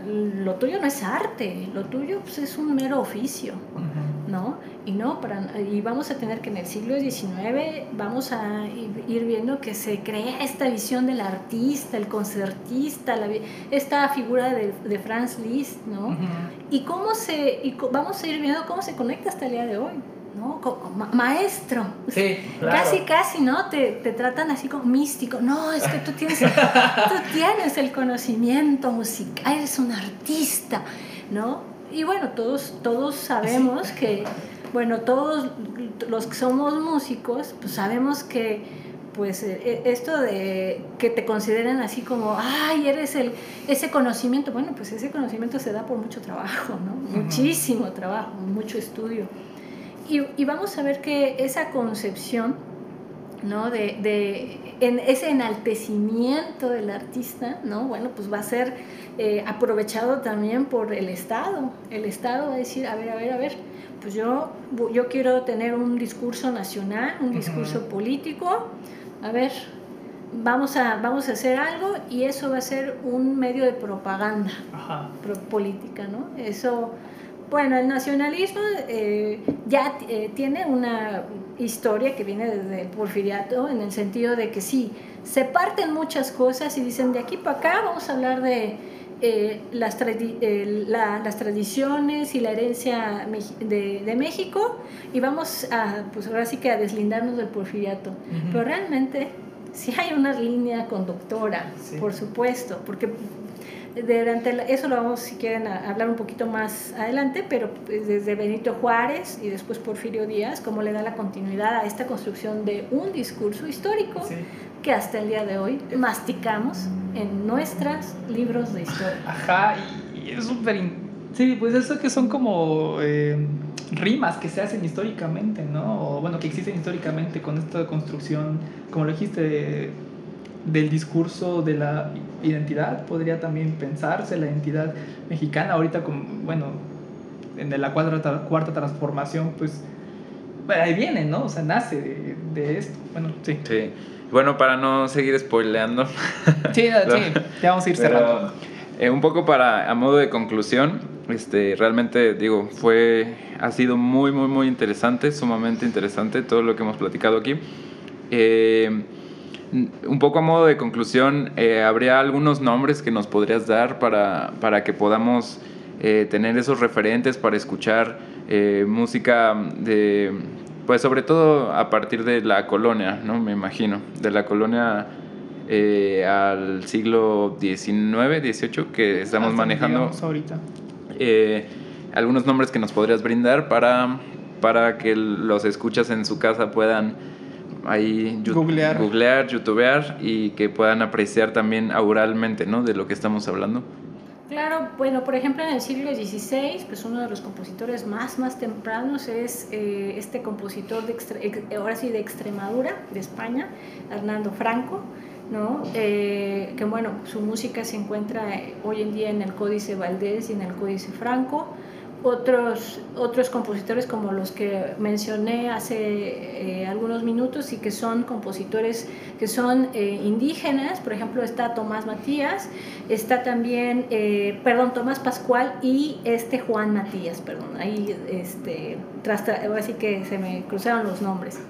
lo tuyo no es arte, lo tuyo pues, es un mero oficio, ¿no? Y no, para, y vamos a tener que en el siglo XIX vamos a ir viendo que se crea esta visión del artista, el concertista, la, esta figura de, de Franz Liszt, ¿no? Y cómo se, y vamos a ir viendo cómo se conecta hasta el día de hoy. ¿No? maestro. Sí, Casi, casi, ¿no? Te, te, tratan así como místico. No, es que tú tienes, tú tienes el conocimiento musical, eres un artista, ¿no? Y bueno, todos, todos sabemos que, bueno, todos los que somos músicos, pues sabemos que pues e, esto de que te consideren así como, ay, eres el, ese conocimiento, bueno, pues ese conocimiento se da por mucho trabajo, ¿no? Muchísimo trabajo, mucho estudio. Y, vamos a ver que esa concepción, ¿no? De, de en ese enaltecimiento del artista, ¿no? Bueno, pues va a ser eh, aprovechado también por el Estado. El Estado va a decir, a ver, a ver, a ver, pues yo, yo quiero tener un discurso nacional, un discurso político, a ver, vamos a, vamos a hacer algo y eso va a ser un medio de propaganda política, ¿no? Eso bueno, el nacionalismo eh, ya eh, tiene una historia que viene desde el porfiriato, en el sentido de que sí, se parten muchas cosas y dicen de aquí para acá vamos a hablar de eh, las, las, tradiciones y la herencia de, México y vamos a, pues ahora sí que a deslindarnos del porfiriato. Pero realmente sí hay una línea conductora, por supuesto, porque durante eso lo vamos, si quieren, a hablar un poquito más adelante, pero pues, desde Benito Juárez y después Porfirio Díaz, cómo le da la continuidad a esta construcción de un discurso histórico que hasta el día de hoy masticamos en nuestros libros de historia. Ajá, y, es súper... Sí, pues eso que son como eh, rimas que se hacen históricamente, ¿no? O bueno, que existen históricamente con esta construcción, como lo dijiste, del discurso de la identidad, podría también pensarse la identidad mexicana, ahorita con, bueno, en la cuarta, cuarta transformación, pues ahí viene, ¿no? O sea, nace de, de esto. Bueno, sí. Sí. Bueno, para no seguir spoileando. Sí, sí, ya vamos a ir cerrando. Eh, un poco para, a modo de conclusión, este, realmente digo, fue, ha sido muy, muy, muy interesante, sumamente interesante todo lo que hemos platicado aquí. Eh, un poco a modo de conclusión, eh, ¿habría algunos nombres que nos podrías dar para, para que podamos tener esos referentes para escuchar música de, pues sobre todo a partir de la colonia, ¿no? Me imagino, de la colonia eh, al siglo XIX, XVIII que estamos manejando. Ahorita. Eh, algunos nombres que nos podrías brindar para, para que los escuchas en su casa puedan ahí googlear. googlear, youtubear y que puedan apreciar también auralmente ¿no? de lo que estamos hablando. Claro, bueno, por ejemplo en el siglo XVI, pues uno de los compositores más, más tempranos es eh, este compositor de, ahora sí de Extremadura, de España, Hernando Franco, ¿no? Eh, que bueno, su música se encuentra hoy en día en el Códice Valdés y en el Códice Franco. Otros, otros compositores como los que mencioné hace eh, algunos minutos y que son compositores que son indígenas, por ejemplo está Tomás Matías, está también, perdón, Tomás Pascual y este Juan Matías, perdón, ahí este, así que se me cruzaron los nombres.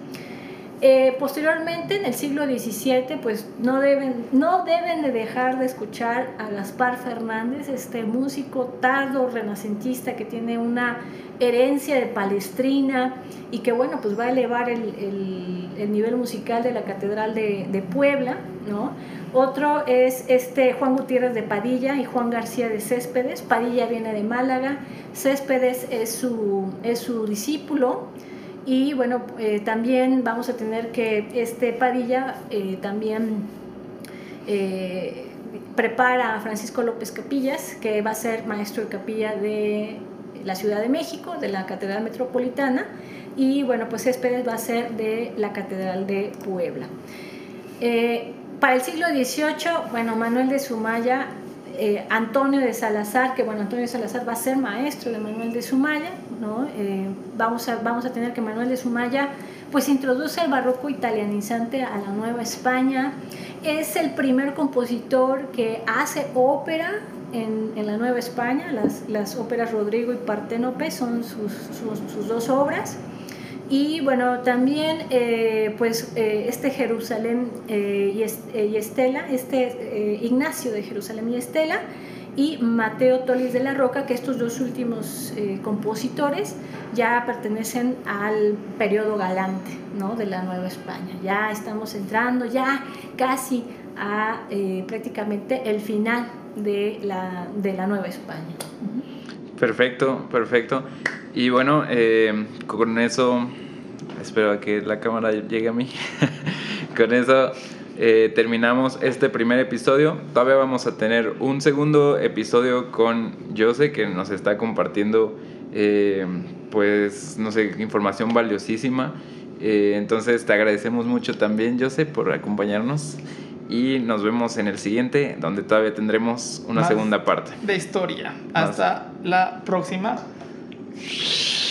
Eh, posteriormente, en el siglo XVII, pues no deben, no deben de dejar de escuchar a Gaspar Fernández, este músico tardo renacentista que tiene una herencia de palestrina y que bueno, pues va a elevar el, el, nivel musical de la Catedral de, Puebla, ¿no? Otro es este Juan Gutiérrez de Padilla y Juan García de Céspedes. Padilla viene de Málaga, Céspedes es su, es su discípulo. Y bueno, eh, también vamos a tener que este Padilla eh, también eh, prepara a Francisco López Capillas, que va a ser maestro de capilla de la Ciudad de México, de la Catedral Metropolitana, y bueno, pues Céspedes va a ser de la Catedral de Puebla. para el siglo XVIII, bueno, Manuel de Sumaya eh, Antonio de Salazar, que bueno, Antonio de Salazar va a ser maestro de Manuel de Sumaya, ¿no? Eh, vamos, a, vamos a tener que Manuel de Sumaya pues introduce el barroco italianizante a la Nueva España, es el primer compositor que hace ópera en, en la Nueva España, las, las, óperas Rodrigo y Parténope son sus, sus dos obras. Y bueno, también eh, pues eh, este Jerusalén eh, y, Estela, este Ignacio de Jerusalén y Estela y Mateo Tolis de la Roca, que estos dos últimos compositores ya pertenecen al periodo galante ¿no? de la Nueva España. Ya estamos entrando ya casi a prácticamente el final de la, de la Nueva España. Perfecto, perfecto. Y bueno, eh, con eso, espero que la cámara llegue a mí. con eso eh, terminamos este primer episodio. Todavía vamos a tener un segundo episodio con Jose que nos está compartiendo, eh, pues, no sé, información valiosísima. entonces te agradecemos mucho también, Jose, por acompañarnos y nos vemos en el siguiente, donde todavía tendremos una segunda parte. De historia. Hasta la próxima. Shh.